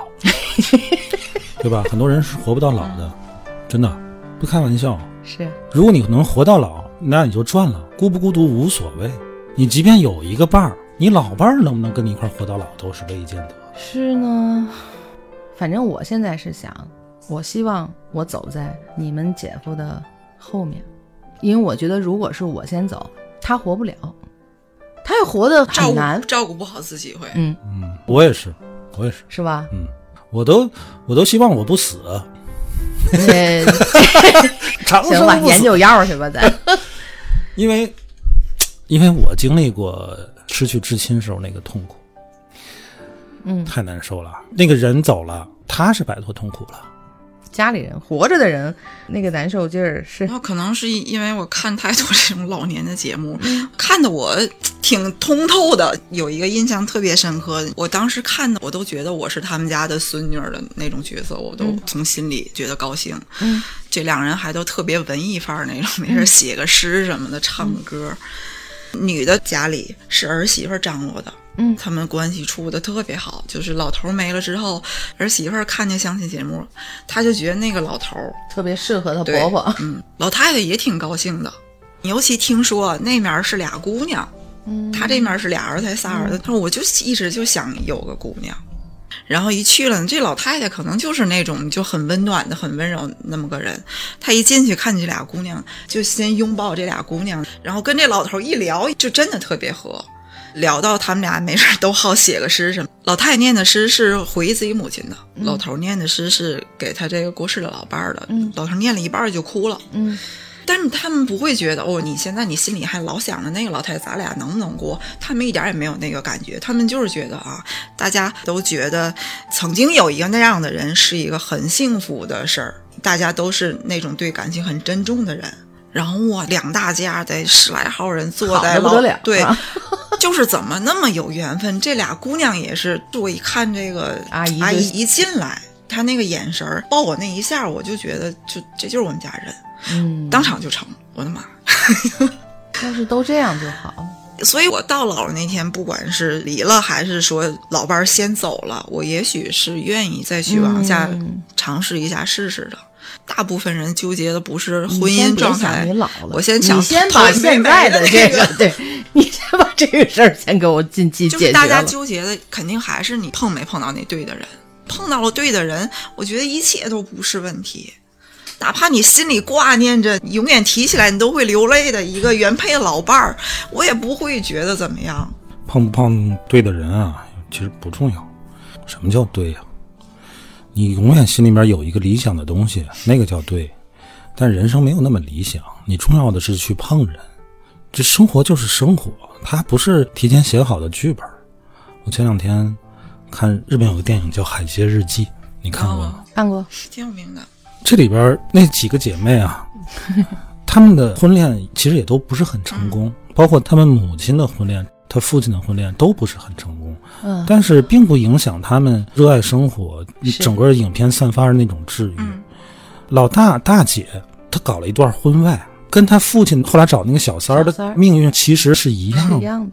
S1: 对吧？很多人是活不到老的，真的不开玩笑。
S3: 是
S1: 如果你能活到老，那你就赚了。孤不孤独无所谓，你即便有一个伴儿，你老伴儿能不能跟你一块儿活到老都是未见得。
S3: 是呢，反正我现在是想，我希望我走在你们姐夫的后面，因为我觉得如果是我先走，他活不了，他也活得很难，
S2: 照顾不好自己会。
S3: 嗯，
S1: 嗯，我也是，我也是，
S3: 是吧？
S1: 嗯我都我都希望我不死，
S3: 行吧。研究药去吧，咱。
S1: 因为因为我经历过失去至亲时候那个痛苦，
S3: 嗯，
S1: 太难受了。那个人走了，他是摆脱痛苦了。
S3: 家里人活着的人，那个难受劲儿是
S2: 然后可能是因为我看太多这种老年的节目，
S3: 嗯
S2: 看的我挺通透的。有一个印象特别深刻，我当时看的我都觉得我是他们家的孙女儿的那种角色，我都从心里觉得高兴。
S3: 嗯，
S2: 这两人还都特别文艺范儿那种，没事写个诗什么的，唱个歌。女的家里是儿媳妇张罗的，
S3: 嗯
S2: 他们关系处的特别好。就是老头儿没了之后，儿媳妇儿看见相亲节目，她就觉得那个老头儿
S3: 特别适合她婆婆。
S2: 嗯，老太太也挺高兴的。尤其听说那面儿是俩姑娘，
S3: 嗯，
S2: 她这面是俩儿子还仨儿子，她说我就一直就想有个姑娘，然后一去了，这老太太可能就是那种就很温暖的、很温柔那么个人。她一进去看见这俩姑娘，就先拥抱这俩姑娘，然后跟这老头一聊，就真的特别合。聊到他们俩没事都好写个诗什么，老太太念的诗是回忆自己母亲的，老头念的诗是给他这个过世的老伴儿的。
S3: 嗯
S2: 老头念了一半就哭了。
S3: 嗯
S2: 但是他们不会觉得哦，你现在你心里还老想着那个老太太，咱俩能不能过？他们一点也没有那个感觉，他们就是觉得啊，大家都觉得曾经有一个那样的人是一个很幸福的事儿，大家都是那种对感情很珍重的人。然后哇，两大家得十来号人坐在老
S3: 不得了
S2: 对
S3: 啊，
S2: 就是怎么那么有缘分？这俩姑娘也是，我一看这个
S3: 阿姨
S2: 阿姨一进来，她那个眼神儿抱我那一下，我就觉得就这就是我们家人。
S3: 嗯，
S2: 当场就成，我的妈！
S3: 要是都这样就好。
S2: 所以我到老了那天，不管是离了还是说老伴儿先走了，我也许是愿意再去往下
S3: 嗯
S2: 尝试一下试试的。大部分人纠结的不是婚姻状态
S3: 你，老了，
S2: 我先想
S3: 你先把现在的这个，对 你先把这个事儿先给我尽记
S2: 就是大家。纠结的肯定还是你碰没碰到那对的人，碰到了对的人，我觉得一切都不是问题。哪怕你心里挂念着，永远提起来你都会流泪的一个原配老伴儿，我也不会觉得怎么样。
S1: 碰不碰对的人啊，其实不重要。什么叫对呀、你永远心里面有一个理想的东西，那个叫对。但人生没有那么理想，你重要的是去碰人。这生活就是生活，它不是提前写好的剧本。我前两天看日本有个电影叫《海街日记》，你看过吗？
S3: 看过，
S2: 挺有名的，
S1: 这里边那几个姐妹啊，她们的婚恋其实也都不是很成功，包括她们母亲的婚恋、她父亲的婚恋都不是很成功。
S3: 嗯，
S1: 但是并不影响他们热爱生活，整个影片散发着那种治愈。老大大姐她搞了一段婚外，跟她父亲后来找那个小三儿的命运其实是一样
S3: 一样的。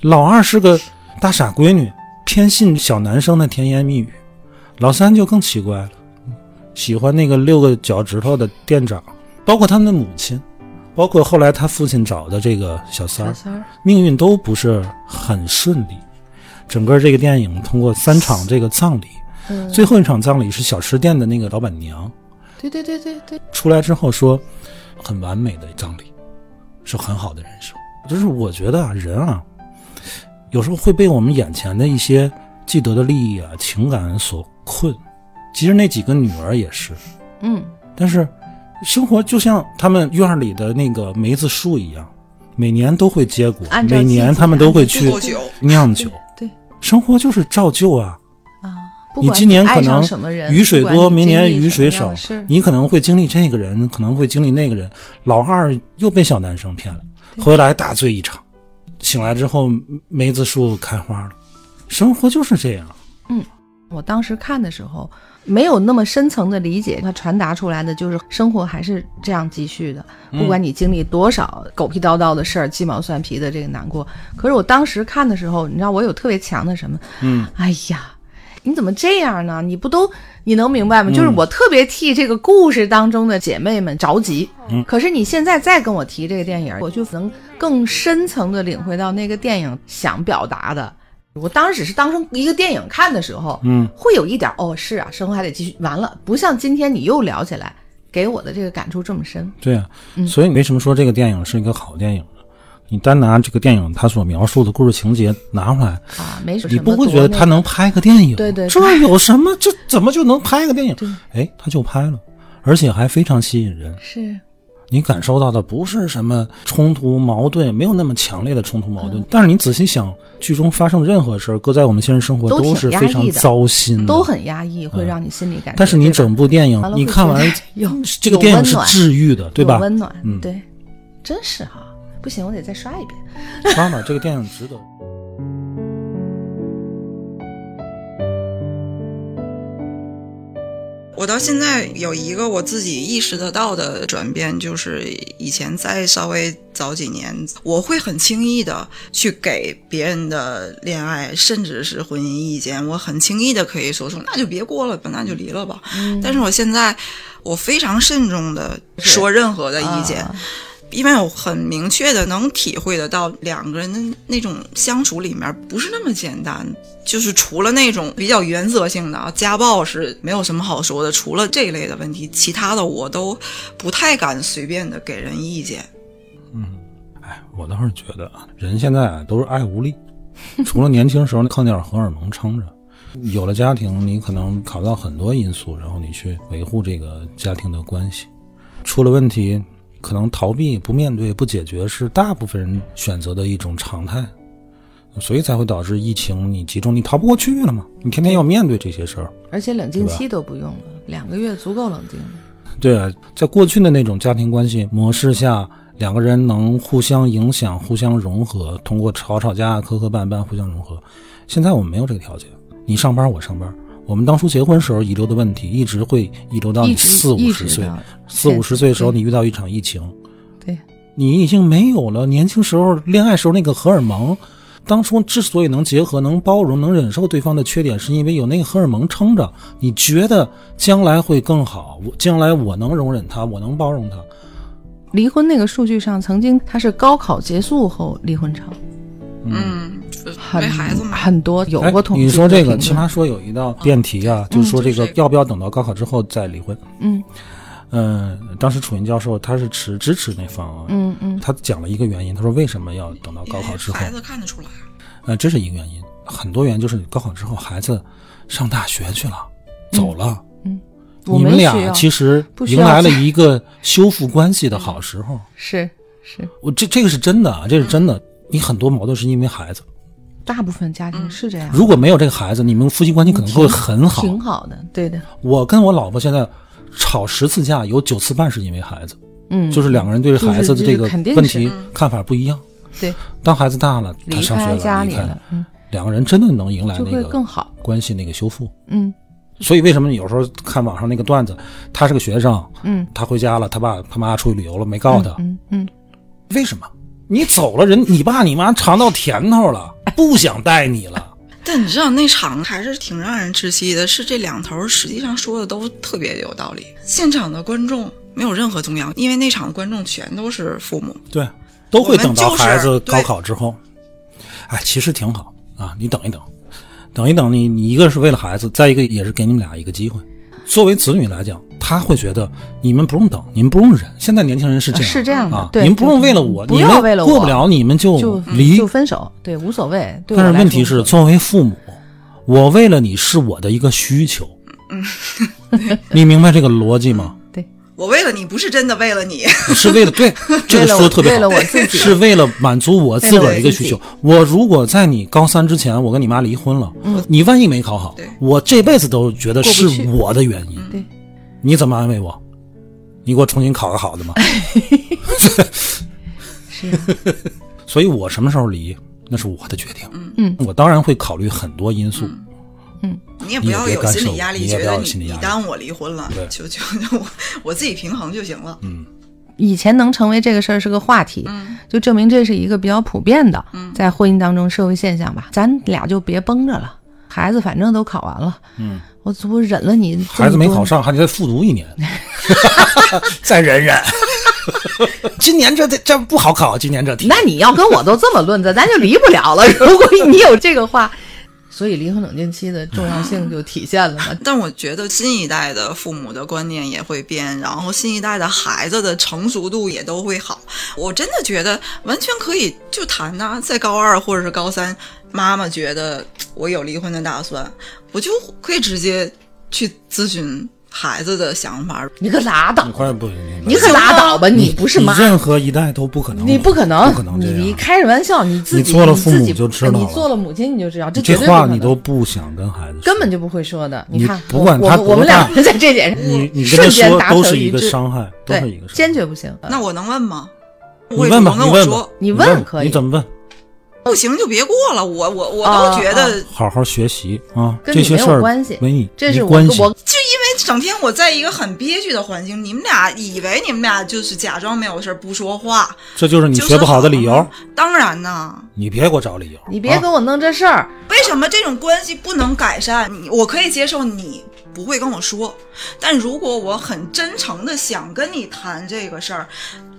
S1: 老二是个大傻闺女，偏信小男生的甜言蜜语；老三就更奇怪了，喜欢那个六个脚趾头的店长，包括他们的母亲，包括后来他父亲找的这个小三儿，命运都不是很顺利。整个这个电影通过三场这个葬礼，
S3: 嗯，
S1: 最后一场葬礼是小吃店的那个老板娘
S3: 对对对对对，
S1: 出来之后说，很完美的葬礼，是很好的人生。就是我觉得啊，人啊，有时候会被我们眼前的一些既得的利益啊、情感所困。其实那几个女儿也是，
S3: 嗯，
S1: 但是生活就像他们院里的那个梅子树一样，每年都会结果每年他们都会去？酿酒。
S3: 对
S1: 生活就是照旧啊，
S3: 啊，不
S1: 你
S3: 管
S1: 今年可能雨水多，明年雨水少你可能会经历这个人，可能会经历那个人。老二又被小男生骗了，回来大醉一场，醒来之后梅子树开花了，生活就是这样。
S3: 嗯我当时看的时候，没有那么深层的理解，它传达出来的就是生活还是这样继续的，不管你经历多少狗屁叨叨的事儿、鸡毛蒜皮的这个难过。可是我当时看的时候，你知道我有特别强的什么？
S1: 嗯，
S3: 哎呀，你怎么这样呢？你不都你能明白吗？就是我特别替这个故事当中的姐妹们着急。
S1: 嗯
S3: 可是你现在再跟我提这个电影，我就能更深层的领会到那个电影想表达的。我当时只是当成一个电影看的时候，
S1: 嗯，
S3: 会有一点哦，是啊，生活还得继续。完了，不像今天你又聊起来，给我的这个感触这么深。
S1: 对啊，
S3: 嗯
S1: 所以为什么说这个电影是一个好电影呢？你单拿这个电影它所描述的故事情节拿回来，
S3: 啊，没什么
S1: 你不会觉得
S3: 它
S1: 能拍个电影？
S3: 对对
S1: 这有什么？这怎么就能拍个电影？哎，他就拍了，而且还非常吸引人。
S3: 是
S1: 你感受到的不是什么冲突矛盾，没有那么强烈的冲突矛
S3: 嗯
S1: 盾。但是你仔细想，剧中发生的任何事儿，搁在我们现实生活
S3: 都
S1: 是非常糟心的，
S3: 都很压抑，会让你心里感觉。
S1: 嗯但是你整部电影你看完
S3: 有
S1: 这个电影是治愈的，对吧
S3: 有？温暖，
S1: 嗯
S3: 对，真是哈，不行，我得再刷一遍。
S1: 刷吧，这个电影值得。
S2: 我到现在有一个我自己意识得到的转变，就是以前再稍微早几年，我会很轻易的去给别人的恋爱，甚至是婚姻意见，我很轻易的可以说出那就别过了吧，那就离了吧。但是我现在，我非常慎重的说任何的意见。
S3: 啊
S2: 一般有很明确的能体会得到两个人的那种相处里面不是那么简单，就是除了那种比较原则性的啊，家暴是没有什么好说的，除了这一类的问题，其他的我都不太敢随便的给人意见。
S1: 嗯哎，我倒是觉得啊，人现在啊都是爱无力，除了年轻时候靠点荷尔蒙撑着，有了家庭，你可能考虑到很多因素，然后你去维护这个家庭的关系，出了问题，可能逃避、不面对、不解决是大部分人选择的一种常态，所以才会导致疫情你集中，你逃不过去了嘛，你天天要面对这些事儿。
S3: 而且冷静期都不用了，两个月足够冷静了。
S1: 对啊，在过去的那种家庭关系模式下，两个人能互相影响、互相融合，通过吵吵架、磕磕绊绊互相融合。现在我们没有这个条件，你上班我上班。我们当初结婚时候遗留的问题，一直会遗留到你四五十岁，四五十岁的时候，你遇到一场疫情，
S3: 对，
S1: 你已经没有了年轻时候恋爱时候那个荷尔蒙。当初之所以能结合、能包容、能忍受对方的缺点，是因为有那个荷尔蒙撑着。你觉得将来会更好，我将来我能容忍他，我能包容他。
S3: 离婚那个数据上，曾经他是高考结束后离婚潮，
S2: 嗯，
S3: 很
S2: 为孩子嘛，
S3: 很多有
S1: 哎
S3: 过统计。
S1: 你说这个，奇葩说有一道辩题啊，就是说这个要不要等到高考之后再离婚？
S3: 嗯
S1: 嗯、当时楚云教授他是持支持那方啊，
S3: 嗯嗯，
S1: 他讲了一个原因，他说为什么要等到高考之后？
S2: 孩子看得出来。
S1: 呃，这是一个原因，很多原因就是高考之后孩子上大学去了，走了，
S3: 嗯
S1: 你们俩其实迎来了一个修复关系的好时候。
S3: 是是，
S1: 我这这个是真的啊，这是真的。你很多矛盾是因为孩子，
S3: 大部分家庭是这样，
S1: 如果没有这个孩子，你们夫妻关系可能会很好。
S3: 挺好的，对的，
S1: 我跟我老婆现在吵十次架，有九次半是因为孩子，
S3: 嗯，
S1: 就是两个人对孩子的这个问题看法不一样。
S3: 对，
S1: 当孩子大了，他上学了，离开
S3: 家里了，嗯，
S1: 两个人真的能迎来那个
S3: 更好，
S1: 关系那个修复。
S3: 嗯。
S1: 所以为什么有时候看网上那个段子，他是个学生，
S3: 嗯，
S1: 他回家了，他爸他妈出去旅游了，没告诉他，
S3: 嗯嗯，
S1: 为什么？你走了，人你爸你妈尝到甜头了，不想带你了。
S2: 但你知道那场还是挺让人窒息的，是这两头实际上说的都特别有道理。现场的观众没有任何动摇，因为那场的观众全都是父母。
S1: 对，都会等到孩子高考之后。哎，其实挺好啊，你等一等，等一等你，你一个是为了孩子，再一个也是给你们俩一个机会。作为子女来讲，他会觉得你们不用等，你们不用忍。现在年轻人是这样，
S3: 是这样的
S1: 啊，
S3: 对
S1: 你们不用为了我，
S3: 不
S1: 你们
S3: 要为了我
S1: 过不了，你们就
S3: 就
S1: 离。
S3: 就分手，对，无所谓。对
S1: 但是问题是，作为父母，我为了你是我的一个需求。你明白这个逻辑吗？
S3: 对，
S2: 我为了你，不是真的为了你。
S1: 是为了对 这个说的特别好，
S3: 为了我自己
S1: 是为了满足我自个儿一个需求
S3: 我。
S1: 如果在你高三之前，我跟你妈离婚了，你万一没考好，我这辈子都觉得是我的原因。
S3: 对，
S1: 你怎么安慰我？你给我重新考个好的吗？
S3: 是
S1: 所以我什么时候离，那是我的决定。
S3: 嗯嗯，
S1: 我当然会考虑很多因素。
S2: 嗯你也不要有心理压力，觉得你
S1: 有心理压力
S2: 你耽误我离婚了，
S1: 对
S2: 就 就就我我自己平衡就行了。
S3: 嗯以前能成为这个事儿是个话题，就证明这是一个比较普遍的，在婚姻当中社会现象吧。咱俩就别绷着了，孩子反正都考完了，嗯，我我忍了你
S1: 孩子没考上，还得再复读一年，再忍忍。今年这这不好考，今年这题。
S3: 那你要跟我都这么论的，咱就离不了了。如果你有这个话，所以离婚冷静期的重要性就体现了嘛。
S2: 但我觉得新一代的父母的观念也会变，然后新一代的孩子的成熟度也都会好。我真的觉得完全可以就谈呐、在高二或者是高三，妈妈觉得我有离婚的打算，我就可以直接去咨询孩子的想法。
S3: 你可拉倒
S1: 你，快不行，
S3: 你可拉倒吧，你不是妈
S1: 你，任何一代都不可能，
S3: 你不可能，
S1: 不可能这样。
S3: 你你开着玩笑，你自己
S1: 你做了父母
S3: 自己
S1: 就知道了
S3: 你做了母亲你就知道，这
S1: 这话你都不想跟孩子，
S3: 根本就不会说的。
S1: 你
S3: 看，
S1: 不管
S3: 我
S1: 他多大
S3: 我们我们两个在这点上，
S1: 你 你跟
S3: 瞬
S1: 他说
S3: 间达
S1: 都是一个伤害，都是一
S3: 对
S1: 个，伤害。
S3: 坚决不行。
S2: 那我能问吗？
S1: 你问吧，你问吧
S2: 跟我说，
S3: 你
S1: 问
S3: 问可以
S1: 你怎么问？
S2: 不行就别过了。我我我
S3: 啊
S2: 都觉得，
S1: 好好学习啊，
S3: 跟你没有关系
S1: 没你
S3: 这是我
S1: 关系。
S3: 我
S2: 就因为整天我在一个很憋屈的环境，你们俩以为你们俩就是假装没有事儿不说话，
S1: 这就是你学不好的理由。
S2: 当然呢，
S1: 你别给我找理由，
S3: 你别给我弄这事儿。
S2: 为什么这种关系不能改善？你我可以接受你不会跟我说，但如果我很真诚的想跟你谈这个事儿。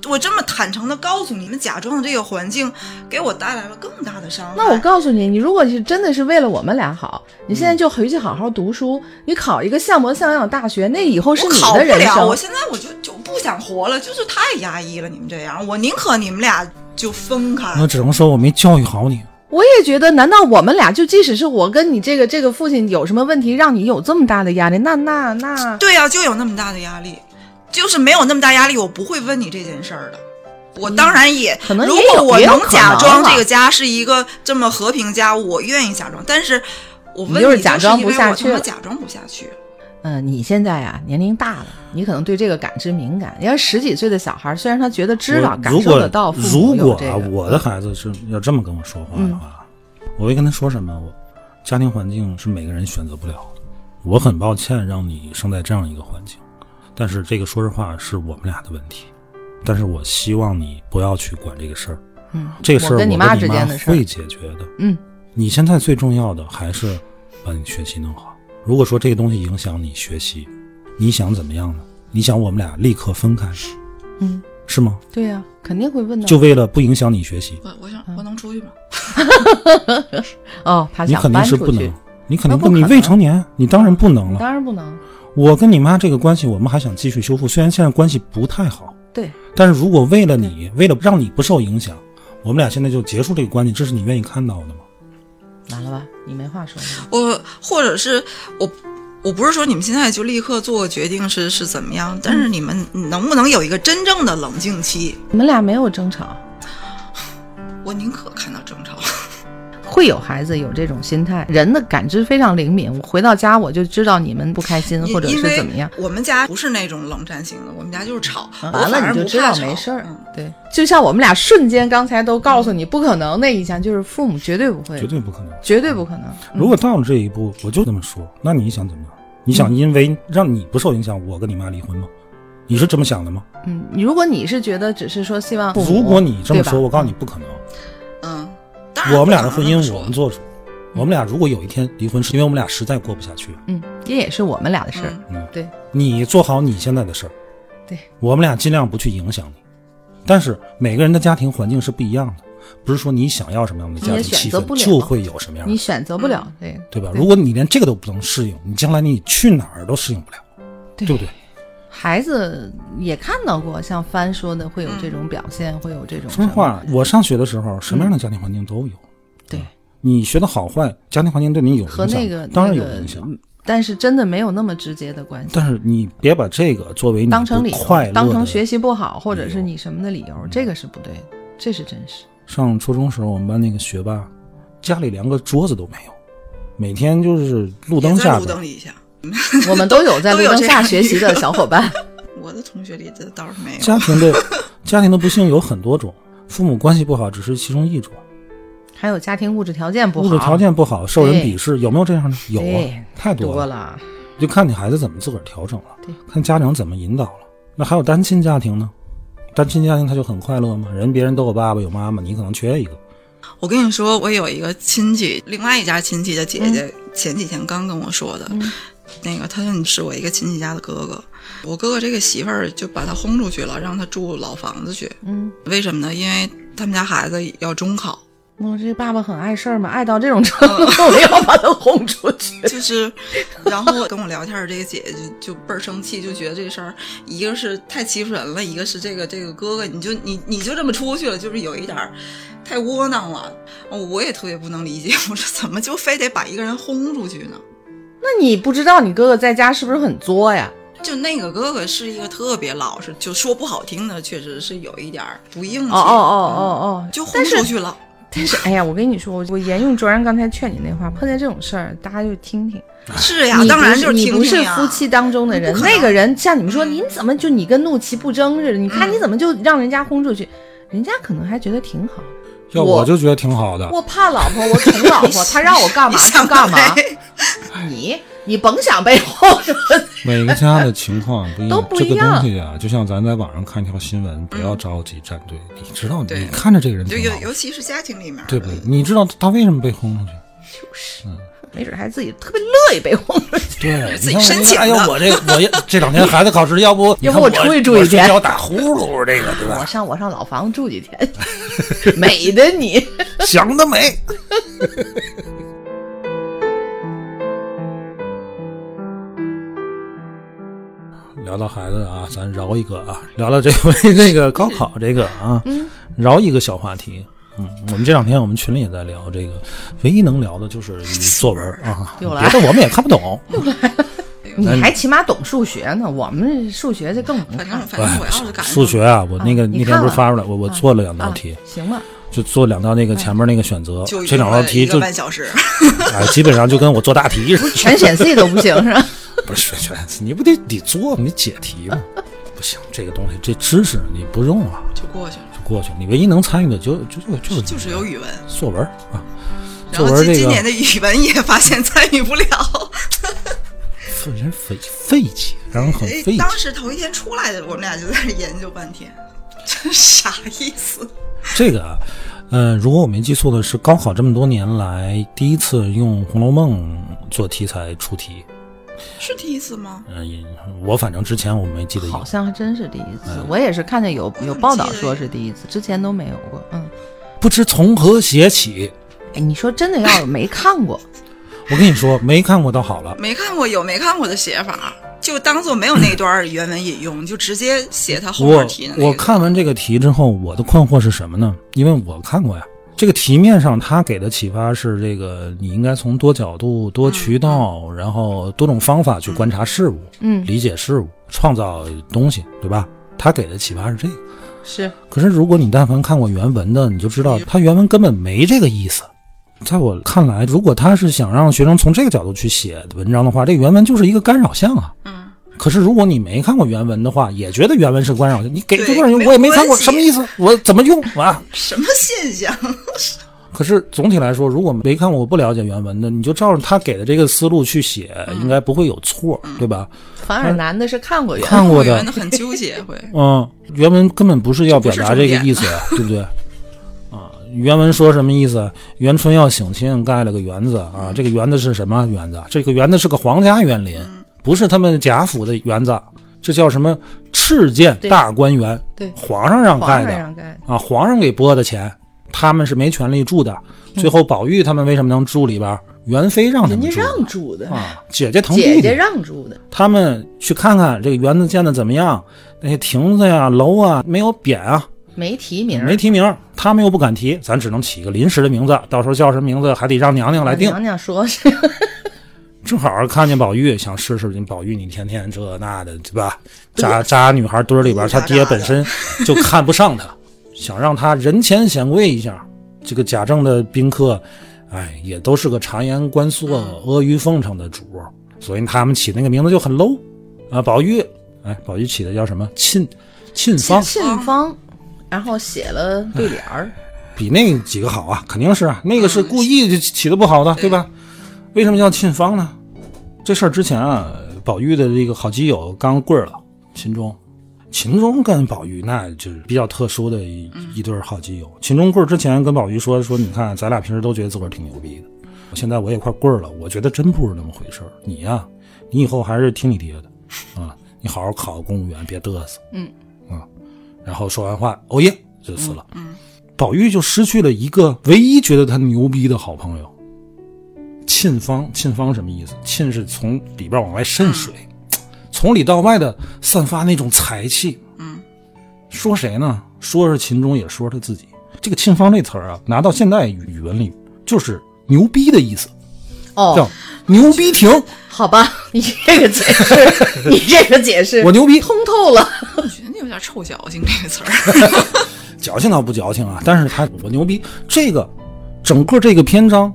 S2: 我这么坦诚的告诉你们，假装的这个环境给我带来了更大的伤害。
S3: 那我告诉你，你如果是真的是为了我们俩好，你现在就回去好好读书，你考一个像模像样的大学，那以后是你的人
S2: 生。我现在我就就不想活了，就是太压抑了。你们这样，我宁可你们俩就分开。
S1: 我只能说我没教育好你。
S3: 我也觉得，难道我们俩就即使是我跟你这个这个父亲有什么问题，让你有这么大的压力？那那那，
S2: 对呀，就有那么大的压力。就是没有那么大压力，我不会问你这件事儿的。我当然也，
S3: 可能
S2: 如果我能假装这个家是一个这么和平家，我愿意假装。但是，我问你
S3: 就是假装不下去，
S2: 假装不下去。
S3: 嗯，你现在呀年龄大了，你可能对这个感知敏感。要十几岁的小孩，虽然他觉得知道、感受得到，
S1: 如果啊，我的孩子是要这么跟我说话的话，我会跟他说什么？我家庭环境是每个人选择不了的。我很抱歉让你生在这样一个环境。但是这个说实话是我们俩的问题，但是我希望你不要去管这个事儿。
S3: 嗯，
S1: 这个事儿我
S3: 跟你
S1: 妈
S3: 之间的事
S1: 会解决的。
S3: 嗯，
S1: 你现在最重要的还是把你学习弄好。如果说这个东西影响你学习，你想怎么样呢？你想我们俩立刻分开？
S3: 嗯，
S1: 是吗？
S3: 对呀，肯定会问的。
S1: 就为了不影响你学习？
S2: 我我想我能出去吗？
S3: 哦，他
S1: 你肯定是不能，你肯定
S3: 不，
S1: 你未成年，你当然不能了。
S3: 当然不能。
S1: 我跟你妈这个关系，我们还想继续修复，虽然现在关系不太好，
S3: 对。
S1: 但是如果为了你，为了让你不受影响，我们俩现在就结束这个关系，这是你愿意看到的吗？
S3: 完了吧，你没话说。
S2: 我或者是我，我不是说你们现在就立刻做决定是是怎么样，但是你们能不能有一个真正的冷静期？
S3: 你们俩没有争吵，
S2: 我宁可看到争吵。
S3: 会有孩子有这种心态，人的感知非常灵敏。我回到家我就知道你们不开心，或者是怎么样。
S2: 我们家不是那种冷战型的，我们家就是吵。
S3: 完了你就知道没事儿。对，就像我们俩瞬间刚才都告诉你不可能那一下，就是父母绝对不会，
S1: 绝对不可能，
S3: 绝对不可能。
S1: 如果到了这一步，我就这么说，那你想怎么样？你想因为让你不受影响，我跟你妈离婚吗？你是这么想的吗？
S3: 嗯，如果你是觉得只是说希望，
S1: 如果你这么说，我告诉你不可能。
S2: 嗯。
S1: 我们俩的婚姻我们做主，我们俩如果有一天离婚，是因为我们俩实在过不下去。
S3: 嗯，这也是我们俩的事儿。
S1: 嗯，
S3: 对，
S1: 你做好你现在的事儿，
S3: 对，
S1: 我们俩尽量不去影响你。但是每个人的家庭环境是不一样的，不是说你想要什么样的家庭气氛就会有什么样的。
S3: 你选择不了，
S1: 对
S3: 对
S1: 吧？如果你连这个都不能适应，你将来你去哪儿都适应不了，
S3: 对
S1: 不对？
S3: 孩子也看到过，像帆说的会有这种表现，会有这种。
S1: 说实话，我上学的时候，什么样的家庭环境都有。
S3: 对，
S1: 你学的好坏，家庭环境对你有影响，
S3: 和那个
S1: 当然有影响，
S3: 但是真的没有那么直接的关系。
S1: 但是你别把这个作为
S3: 当成理
S1: 由，
S3: 当成学习不好或者是你什么的理由，这个是不对的，这是真实。
S1: 上初中时候，我们班那个学霸，家里连个桌子都没有，每天就是路灯下，
S2: 路灯底下，
S3: 我们都有在路灯下学习的小伙伴。
S2: 我的同学里这倒是没有。
S1: 家庭的家庭的不幸有很多种，父母关系不好只是其中一种。
S3: 还有家庭物质条件不好，
S1: 物质条件不好，受人鄙视，有没有这样的？有啊，太
S3: 多
S1: 了。就看你孩子怎么自个儿调整了，
S3: 对，
S1: 看家长怎么引导了。那还有单亲家庭呢？单亲家庭他就很快乐吗？人别人都有爸爸有妈妈，你可能缺一个。
S2: 我跟你说，我有一个亲戚，另外一家亲戚的姐姐，前几天刚跟我说的，那个他说你是我一个亲戚家的哥哥，我哥哥这个媳妇儿就把他轰出去了，让他住老房子去。
S3: 嗯，
S2: 为什么呢？因为他们家孩子要中考。
S3: 我这爸爸很碍事儿嘛，碍到这种程度，要把他轰出去。
S2: 就是，然后跟我聊天这个姐姐就就倍儿生气，就觉得这事儿一个是太欺负人了，一个是这个这个哥哥你就你你就这么出去了，就是有一点太窝囊了。我也特别不能理解，我说怎么就非得把一个人轰出去呢？
S3: 那你不知道你哥哥在家是不是很作呀？
S2: 就那个哥哥是一个特别老实，就说不好听的，确实是有一点不硬气。
S3: 哦哦哦哦哦，
S2: 就轰出去了。
S3: 但是，哎呀，我跟你说，我我沿用卓然刚才劝你那话，碰见这种事儿，大家就听听。
S2: 是呀，当然就是
S3: 你不是夫妻当中的人，那个人像你们说，你怎么就你跟怒其不争似的？你看你怎么就让人家轰出去？人家可能还觉得挺好。
S1: 要我就觉得挺好的。
S3: 我怕老婆，我宠老婆，他让我干嘛就干嘛。你你甭想背后。
S1: 每个家的情况不一样，
S3: 都不
S1: 这个东西啊，就像咱在网上看一条新闻，不要着急站队。你知道，你看着这个人
S2: 就尤尤其是家庭里面，
S1: 对不对？你知道他为什么被轰出去？
S3: 就是没准还自己特别乐意被轰出去。
S1: 对，
S2: 自己申请的
S1: 哎呦，我这我也这两天孩子考试，要不
S3: 要不我出去住一天
S1: 要打呼噜，这个对吧我？
S3: 上我上老房住几天，美的你。
S1: 想得美。聊到孩子啊，咱饶一个啊，聊聊这回这 个高考这个啊，饶一个小话题。嗯，我们这两天我们群里也在聊这个，唯一能聊的就是作文啊，
S3: 又来
S1: 别的我们也看不懂。
S3: 你还起码懂数学呢，我们数学这更不
S2: 反正
S3: 看。
S2: 反正我要是赶
S1: 数学啊，我那个那天不是发出来，我我做了两道
S3: 啊
S1: 题，
S3: 行吧？
S1: 就做两道那个前面那个选择，
S2: 就
S1: 这两道题就
S2: 半小时，
S1: 哎，基本上就跟我做大题似的。
S3: 全选 C 都不行是吧？
S1: 不是全，你不得得做吗？你解题吗？不行，这个东西这知识你不用啊，
S2: 就过去了。
S1: 就过去了。你唯一能参与的就就就就是
S2: 就是有语文，
S1: 作文啊，
S2: 然后
S1: 作文这
S2: 今今年的语文也发现参与不了。
S1: 费人费费解，让人很。
S2: 当时头一天出来的，我们俩就在这研究半天，这啥意思？
S1: 这个啊，呃，如果我没记错的是，高考这么多年来第一次用《红楼梦》做题材出题。
S2: 是第一次吗？
S1: 嗯、也我反正之前我没记得
S3: 好。像还真是第一次，我也是看见有有报道说是第一次，之前都没有过。嗯，
S1: 不知从何写起。
S3: 哎，你说真的要是没看过，
S1: 我跟你说，没看过倒好了。
S2: 没看过有没看过的写法，就当做没有那段原文引用，就直接写他后
S1: 我
S2: 面题的那个。
S1: 我看完这个题之后，我的困惑是什么呢？因为我看过呀，这个题面上他给的启发是这个，你应该从多角度、多渠道，然后多种方法去观察事物，
S3: 嗯，
S1: 理解事物，创造东西，对吧？他给的启发是这个。
S3: 是
S1: 可是如果你但凡看过原文的，你就知道他原文根本没这个意思。在我看来，如果他是想让学生从这个角度去写文章的话，这个原文就是一个干扰项啊。
S2: 嗯，
S1: 可是如果你没看过原文的话，也觉得原文是观赏性，你给
S2: 对
S1: 这段我也没看过，什么意思？我怎么用啊？
S2: 什么现象？
S1: 可是总体来说，如果没看过、我不了解原文的，你就照着他给的这个思路去写，应该不会有错，对吧？
S3: 反而男的是看过原
S1: 看过的
S2: 原文，的很纠结，会
S1: 嗯，原文根本不是要表达这个 意思呀，对不对？啊，原文说什么意思？元春要省亲，盖了个园子啊，这个园子是什么园子？这个园子是个皇家园林，不是他们贾府的园子，这叫什么赤建大观园？
S3: 对。
S1: 皇上让盖的。
S3: 让盖的，
S1: 啊，皇上给拨的钱，他们是没权利住的。最后宝玉他们为什么能住里边？元妃让他
S3: 人家
S1: 们住
S3: 让住的，
S1: 啊，姐姐疼弟弟。
S3: 姐姐让住的，
S1: 他们去看看这个园子建的怎么样，那些亭子呀、楼啊没有匾啊，
S3: 没提名，
S1: 没提名，他们又不敢提，咱只能起一个临时的名字，到时候叫什么名字还得让娘娘来定。
S3: 娘娘说是
S1: 正好看见宝玉，想试试你宝玉，你天天这那的，对吧？扎扎女孩堆儿里边，他爹本身就看不上他，想让他人前显贵一下。这个贾政的宾客，哎，也都是个察言观色、阿谀奉承的主儿，所以他们起那个名字就很 low 啊。宝玉，哎，宝玉起的叫什么？沁沁芳，
S3: 沁芳，然后写了对联儿，
S1: 比那几个好啊，肯定是啊，那个是故意就起的不好的，对吧？为什么叫沁芳呢？这事儿之前啊，宝玉的这个好基友刚棍儿了，秦钟。秦钟跟宝玉那就是比较特殊的一一对好基友。秦钟棍儿之前跟宝玉说说，你看咱俩平时都觉得自个儿挺牛逼的，现在我也快棍儿了，我觉得真不是那么回事儿。你呀、你以后还是听你爹的啊，你好好考个公务员，别嘚瑟。
S3: 嗯
S1: 啊，然后说完话，哦耶就死了。嗯，宝玉就失去了一个唯一觉得他牛逼的好朋友。沁芳，沁芳什么意思？沁是从里边往外渗水，从里到外的散发那种才气。
S2: 嗯，
S1: 说谁呢？说是秦钟，也说他自己。这个沁芳这词儿啊，拿到现代语语文里就是牛逼的意思，哦叫
S3: 哦，
S1: 牛逼亭。
S3: 好吧，你这个解释，你这个解释，
S1: 我牛逼，
S3: 通透了。
S2: 我觉得有点臭矫情这个词儿。
S1: 矫情倒不矫情啊，但是他我牛逼。这个整个这个篇章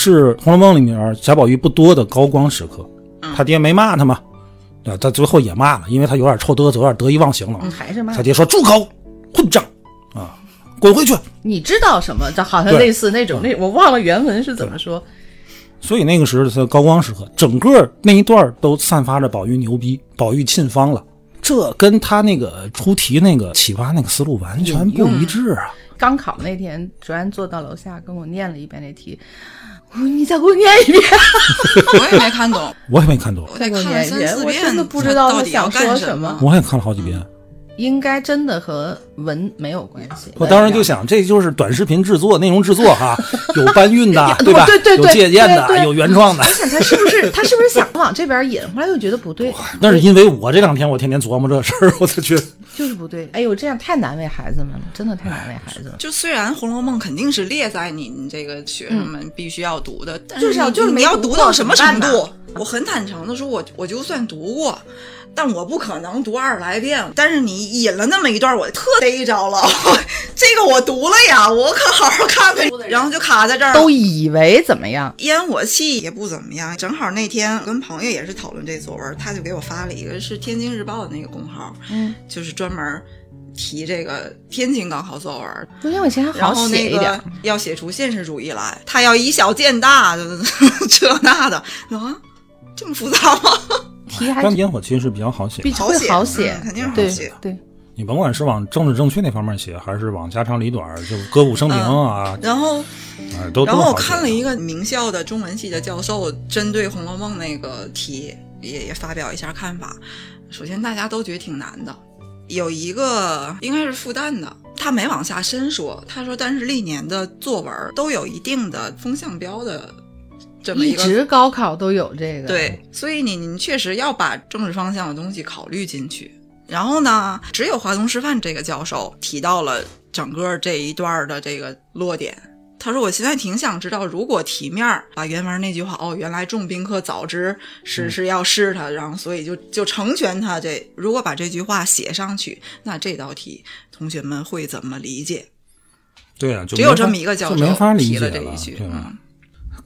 S1: 是《红楼梦》里面贾宝玉不多的高光时刻。他爹没骂他嘛，对吧？他最后也骂了，因为他有点臭嘚瑟，有点得意忘形了。
S3: 嗯还是骂
S1: 他爹说：“住口，混账啊，滚回去。
S3: 你知道什么？这好像类似那种，那我忘了原文是怎么说。
S1: 所以那个时候是高光时刻，整个那一段都散发着宝玉牛逼，宝玉沁芳了。这跟他那个出题那个启发那个思路完全不一致啊！
S3: 刚考那天，卓然坐到楼下跟我念了一遍那题，你再给我念一遍，
S2: 我也没看懂，
S1: 我也没看懂，
S2: 我得看了三四遍，
S3: 我真的不知道他想说
S2: 什
S3: 什么。
S1: 我也看了好几遍。
S3: 应该真的和文没有关系。
S1: 我当时就想，这就是短视频制作、内容制作哈，有搬运的，对吧？
S3: 对对对
S1: 有借鉴的，
S3: 对对
S1: 有原创的
S3: 而且他是不是他是不是想往这边引？后来又觉得不对，
S1: 那是因为我这两天我天天琢磨这事儿，我才觉得
S3: 就是不对。哎呦，这样太难为孩子们了，真的太难为孩子了。
S2: 就虽然《红楼梦》肯定是列在你你这个学生们必须要读的，但
S3: 是要就是
S2: 你要
S3: 读
S2: 到什么程度？我很坦诚的说，我我就算读过，但我不可能读二十来遍。但是你引了那么一段，我特逮着了，这个我读了呀，我可好好看看，然后就卡在这儿。
S3: 都以为怎么样？
S2: 烟火气也不怎么样。正好那天跟朋友也是讨论这作文，他就给我发了一个是天津日报的那个公号，
S3: 嗯，
S2: 就是专门提这个天津高考作文，
S3: 昨天我以前还好
S2: 然后那
S3: 写一点
S2: 个，要写出现实主义来，他要以小见大，这那的啊，这么复杂吗？
S3: 题还
S1: 但烟火气是比较好写的。
S2: 好写
S3: 好写
S2: 嗯，肯定好写
S3: 对。
S1: 你甭管是往政治正确那方面写，还是往家长里短，就歌舞升平啊，
S2: 然后，然后我看了一个名校的中文系的教授针对《红楼梦》那个题也也发表一下看法。首先，大家都觉得挺难的。有一个应该是复旦的，他没往下深说。他说，但是历年的作文都有一定的风向标的这么
S3: 一
S2: 一
S3: 直高考都有这个，
S2: 对，所以你你确实要把政治方向的东西考虑进去。然后呢，只有华东师范这个教授提到了整个这一段的这个落点。他说：“我现在挺想知道，如果题面把原文那句话哦，原来重宾客早知是是要试他，然后所以就就成全他这。如果把这句话写上去，那这道题同学们会怎么理解？
S1: 对啊，就
S2: 只有这么一个教授
S1: 就没法理
S2: 提
S1: 解了
S2: 了这一句？嗯，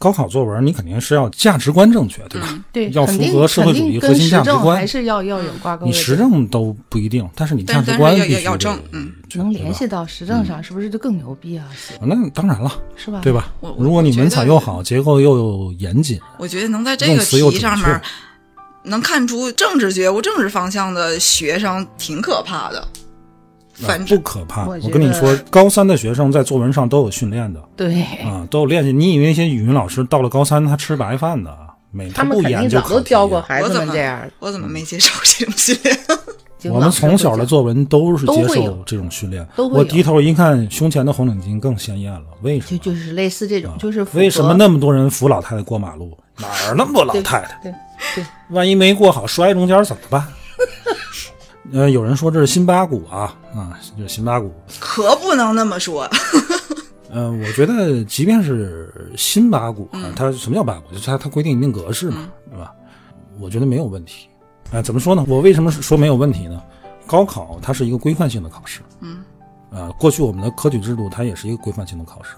S1: 高考作文你肯定是要价值观正确，对吧？
S3: 对，
S1: 要符合社会主义核心价值观
S3: 还。是要要有挂钩。
S1: 你时政都不一定，但是你价值观
S2: 是要要
S1: 必须得
S2: 要正，嗯。
S3: 能联系到时政上，是不是就更牛逼啊？写
S1: 那当然了，
S3: 是吧？
S1: 对？吧如果你文采又好，结构又严谨，
S2: 我觉得能在这个
S1: 词又准
S2: 题上面能看出政治觉悟、政治方向的学生挺可怕的。反
S1: 不可怕。
S3: 我
S1: 我跟你说，高三的学生在作文上都有训练的
S3: 对，
S1: 啊，都有练习。你以为那些语文老师到了高三他吃白饭的？没，
S3: 他们
S1: 不
S3: 肯定早
S1: 研究考题
S3: 都教过孩子
S2: 我怎么
S3: 们这样。
S2: 我怎么没接受这种训练？
S1: 我们从小的作文都是接受这种训练。我低头一看，胸前的红领巾更鲜艳了。为什么？
S3: 就就是类似这种，就是符
S1: 为什么那么多人扶老太太过马路？哪儿那么多老太太？
S3: 对对，
S1: 万一没过好，摔中间怎么办？呃，有人说这是辛巴谷啊，啊，这是辛巴谷。
S2: 可不能那么说。
S1: 呃，我觉得即便是辛巴谷啊，
S2: 嗯
S1: 它什么叫八股？就是它它规定一定格式嘛，对吧？我觉得没有问题。哎、怎么说呢？我为什么说没有问题呢？高考它是一个规范性的考试，
S2: 嗯，
S1: 呃，过去我们的科举制度它也是一个规范性的考试。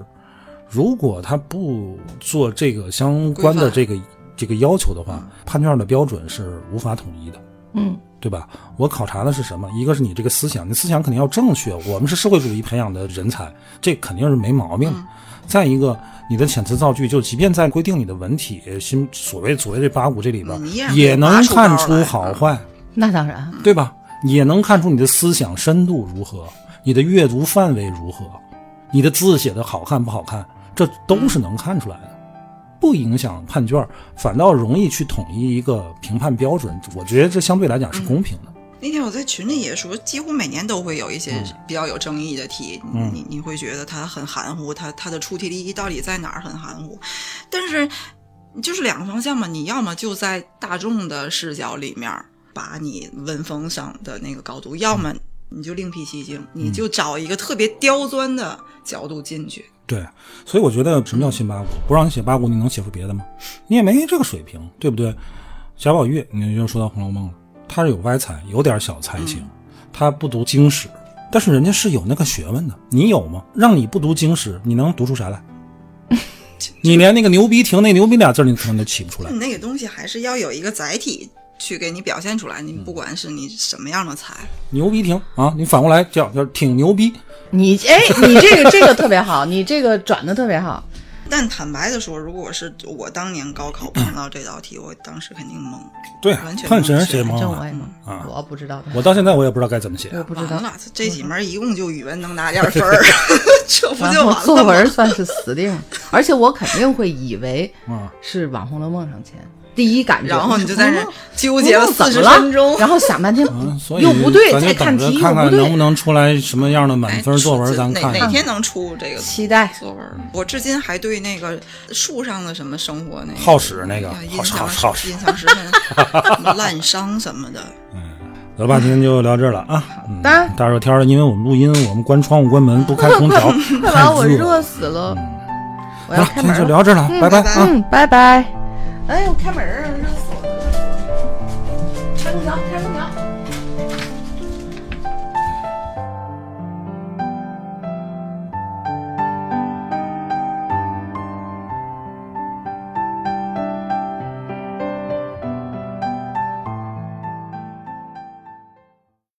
S1: 如果它不做这个相关的这个这个要求的话，判卷的标准是无法统一的。
S3: 嗯，
S1: 对吧？我考察的是什么？一个是你这个思想，你思想肯定要正确。我们是社会主义培养的人才，这肯定是没毛病。再一个，你的遣词造句，就即便在规定你的文体，新所谓所谓这八股这里边也能看出好坏，
S3: 那当然，
S1: 对吧？也能看出你的思想深度如何，你的阅读范围如何，你的字写的好看不好看，这都是能看出来的。不影响判卷，反倒容易去统一一个评判标准。我觉得这相对来讲是公平的。
S2: 那天我在群里也说，几乎每年都会有一些比较有争议的题，
S1: 嗯
S2: 你你会觉得它很含糊，它它的出题利益到底在哪儿很含糊，但是就是两个方向嘛，你要么就在大众的视角里面把你文风上的那个高度，要么你就另辟蹊径，你就找一个特别刁钻的角度进去。
S1: 对，所以我觉得什么叫新八股？不让你写八股，你能写出别的吗？你也没这个水平，对不对？贾宝玉，你就说到《红楼梦》了，他是有歪才，有点小才情，他不读经史，但是人家是有那个学问的，你有吗？让你不读经史，你能读出啥来？你连那个牛逼亭那牛逼俩字你可能都起不出来
S2: 你。那个东西还是要有一个载体去给你表现出来，你不管是你什么样的才，
S1: 牛逼挺啊，你反过来叫叫挺牛逼，
S3: 你哎，你这个这个特别好，你这个转的特别好。
S2: 但坦白的说，如果是我当年高考碰到这道题，我当时肯定懵。
S1: 对
S2: 完，全
S1: 看谁人
S2: 不是
S1: 谁懵啊。
S3: 我也懵，
S1: 啊
S3: 我不知道，
S1: 我到现在我也不知道该怎么写。
S3: 我不知道。
S2: 完了，这几门一共就语文能拿点分儿，这不
S3: 然
S2: 就
S3: 作？文算是死定了，而且我肯定会以为
S1: 啊
S3: 是往《红楼梦》上签，第一感觉。
S2: 然后你就在那纠结了四十分钟。
S3: 然后想半天
S1: 嗯，所以
S3: 又不对，再看题又
S1: 等着看看，能不能出来什么样的满
S2: 哎
S1: 分作文，咱
S2: 哪
S1: 看看。
S2: 哪天能出这个
S3: 期待。
S2: 作文？我至今还对那个树上的什么生活那个
S1: 好使那个
S2: 哎呀印
S1: 好使
S2: 象
S1: 好使
S2: 印象十分，什么滥觞什么的。
S1: 得了吧，今天就聊这儿了啊。嗯
S3: 的
S1: 大热天的，因为我们录音，我们关窗户关门，不开空调，
S3: 快
S1: 太
S3: 把我热
S1: 热。
S3: 死了！我
S1: 好了，今天就
S3: 要开门了。
S1: 聊这儿了，拜拜
S2: 拜拜
S1: 啊。
S3: 嗯，拜拜。哎我，开门啊，热死我了！开空调，开空调。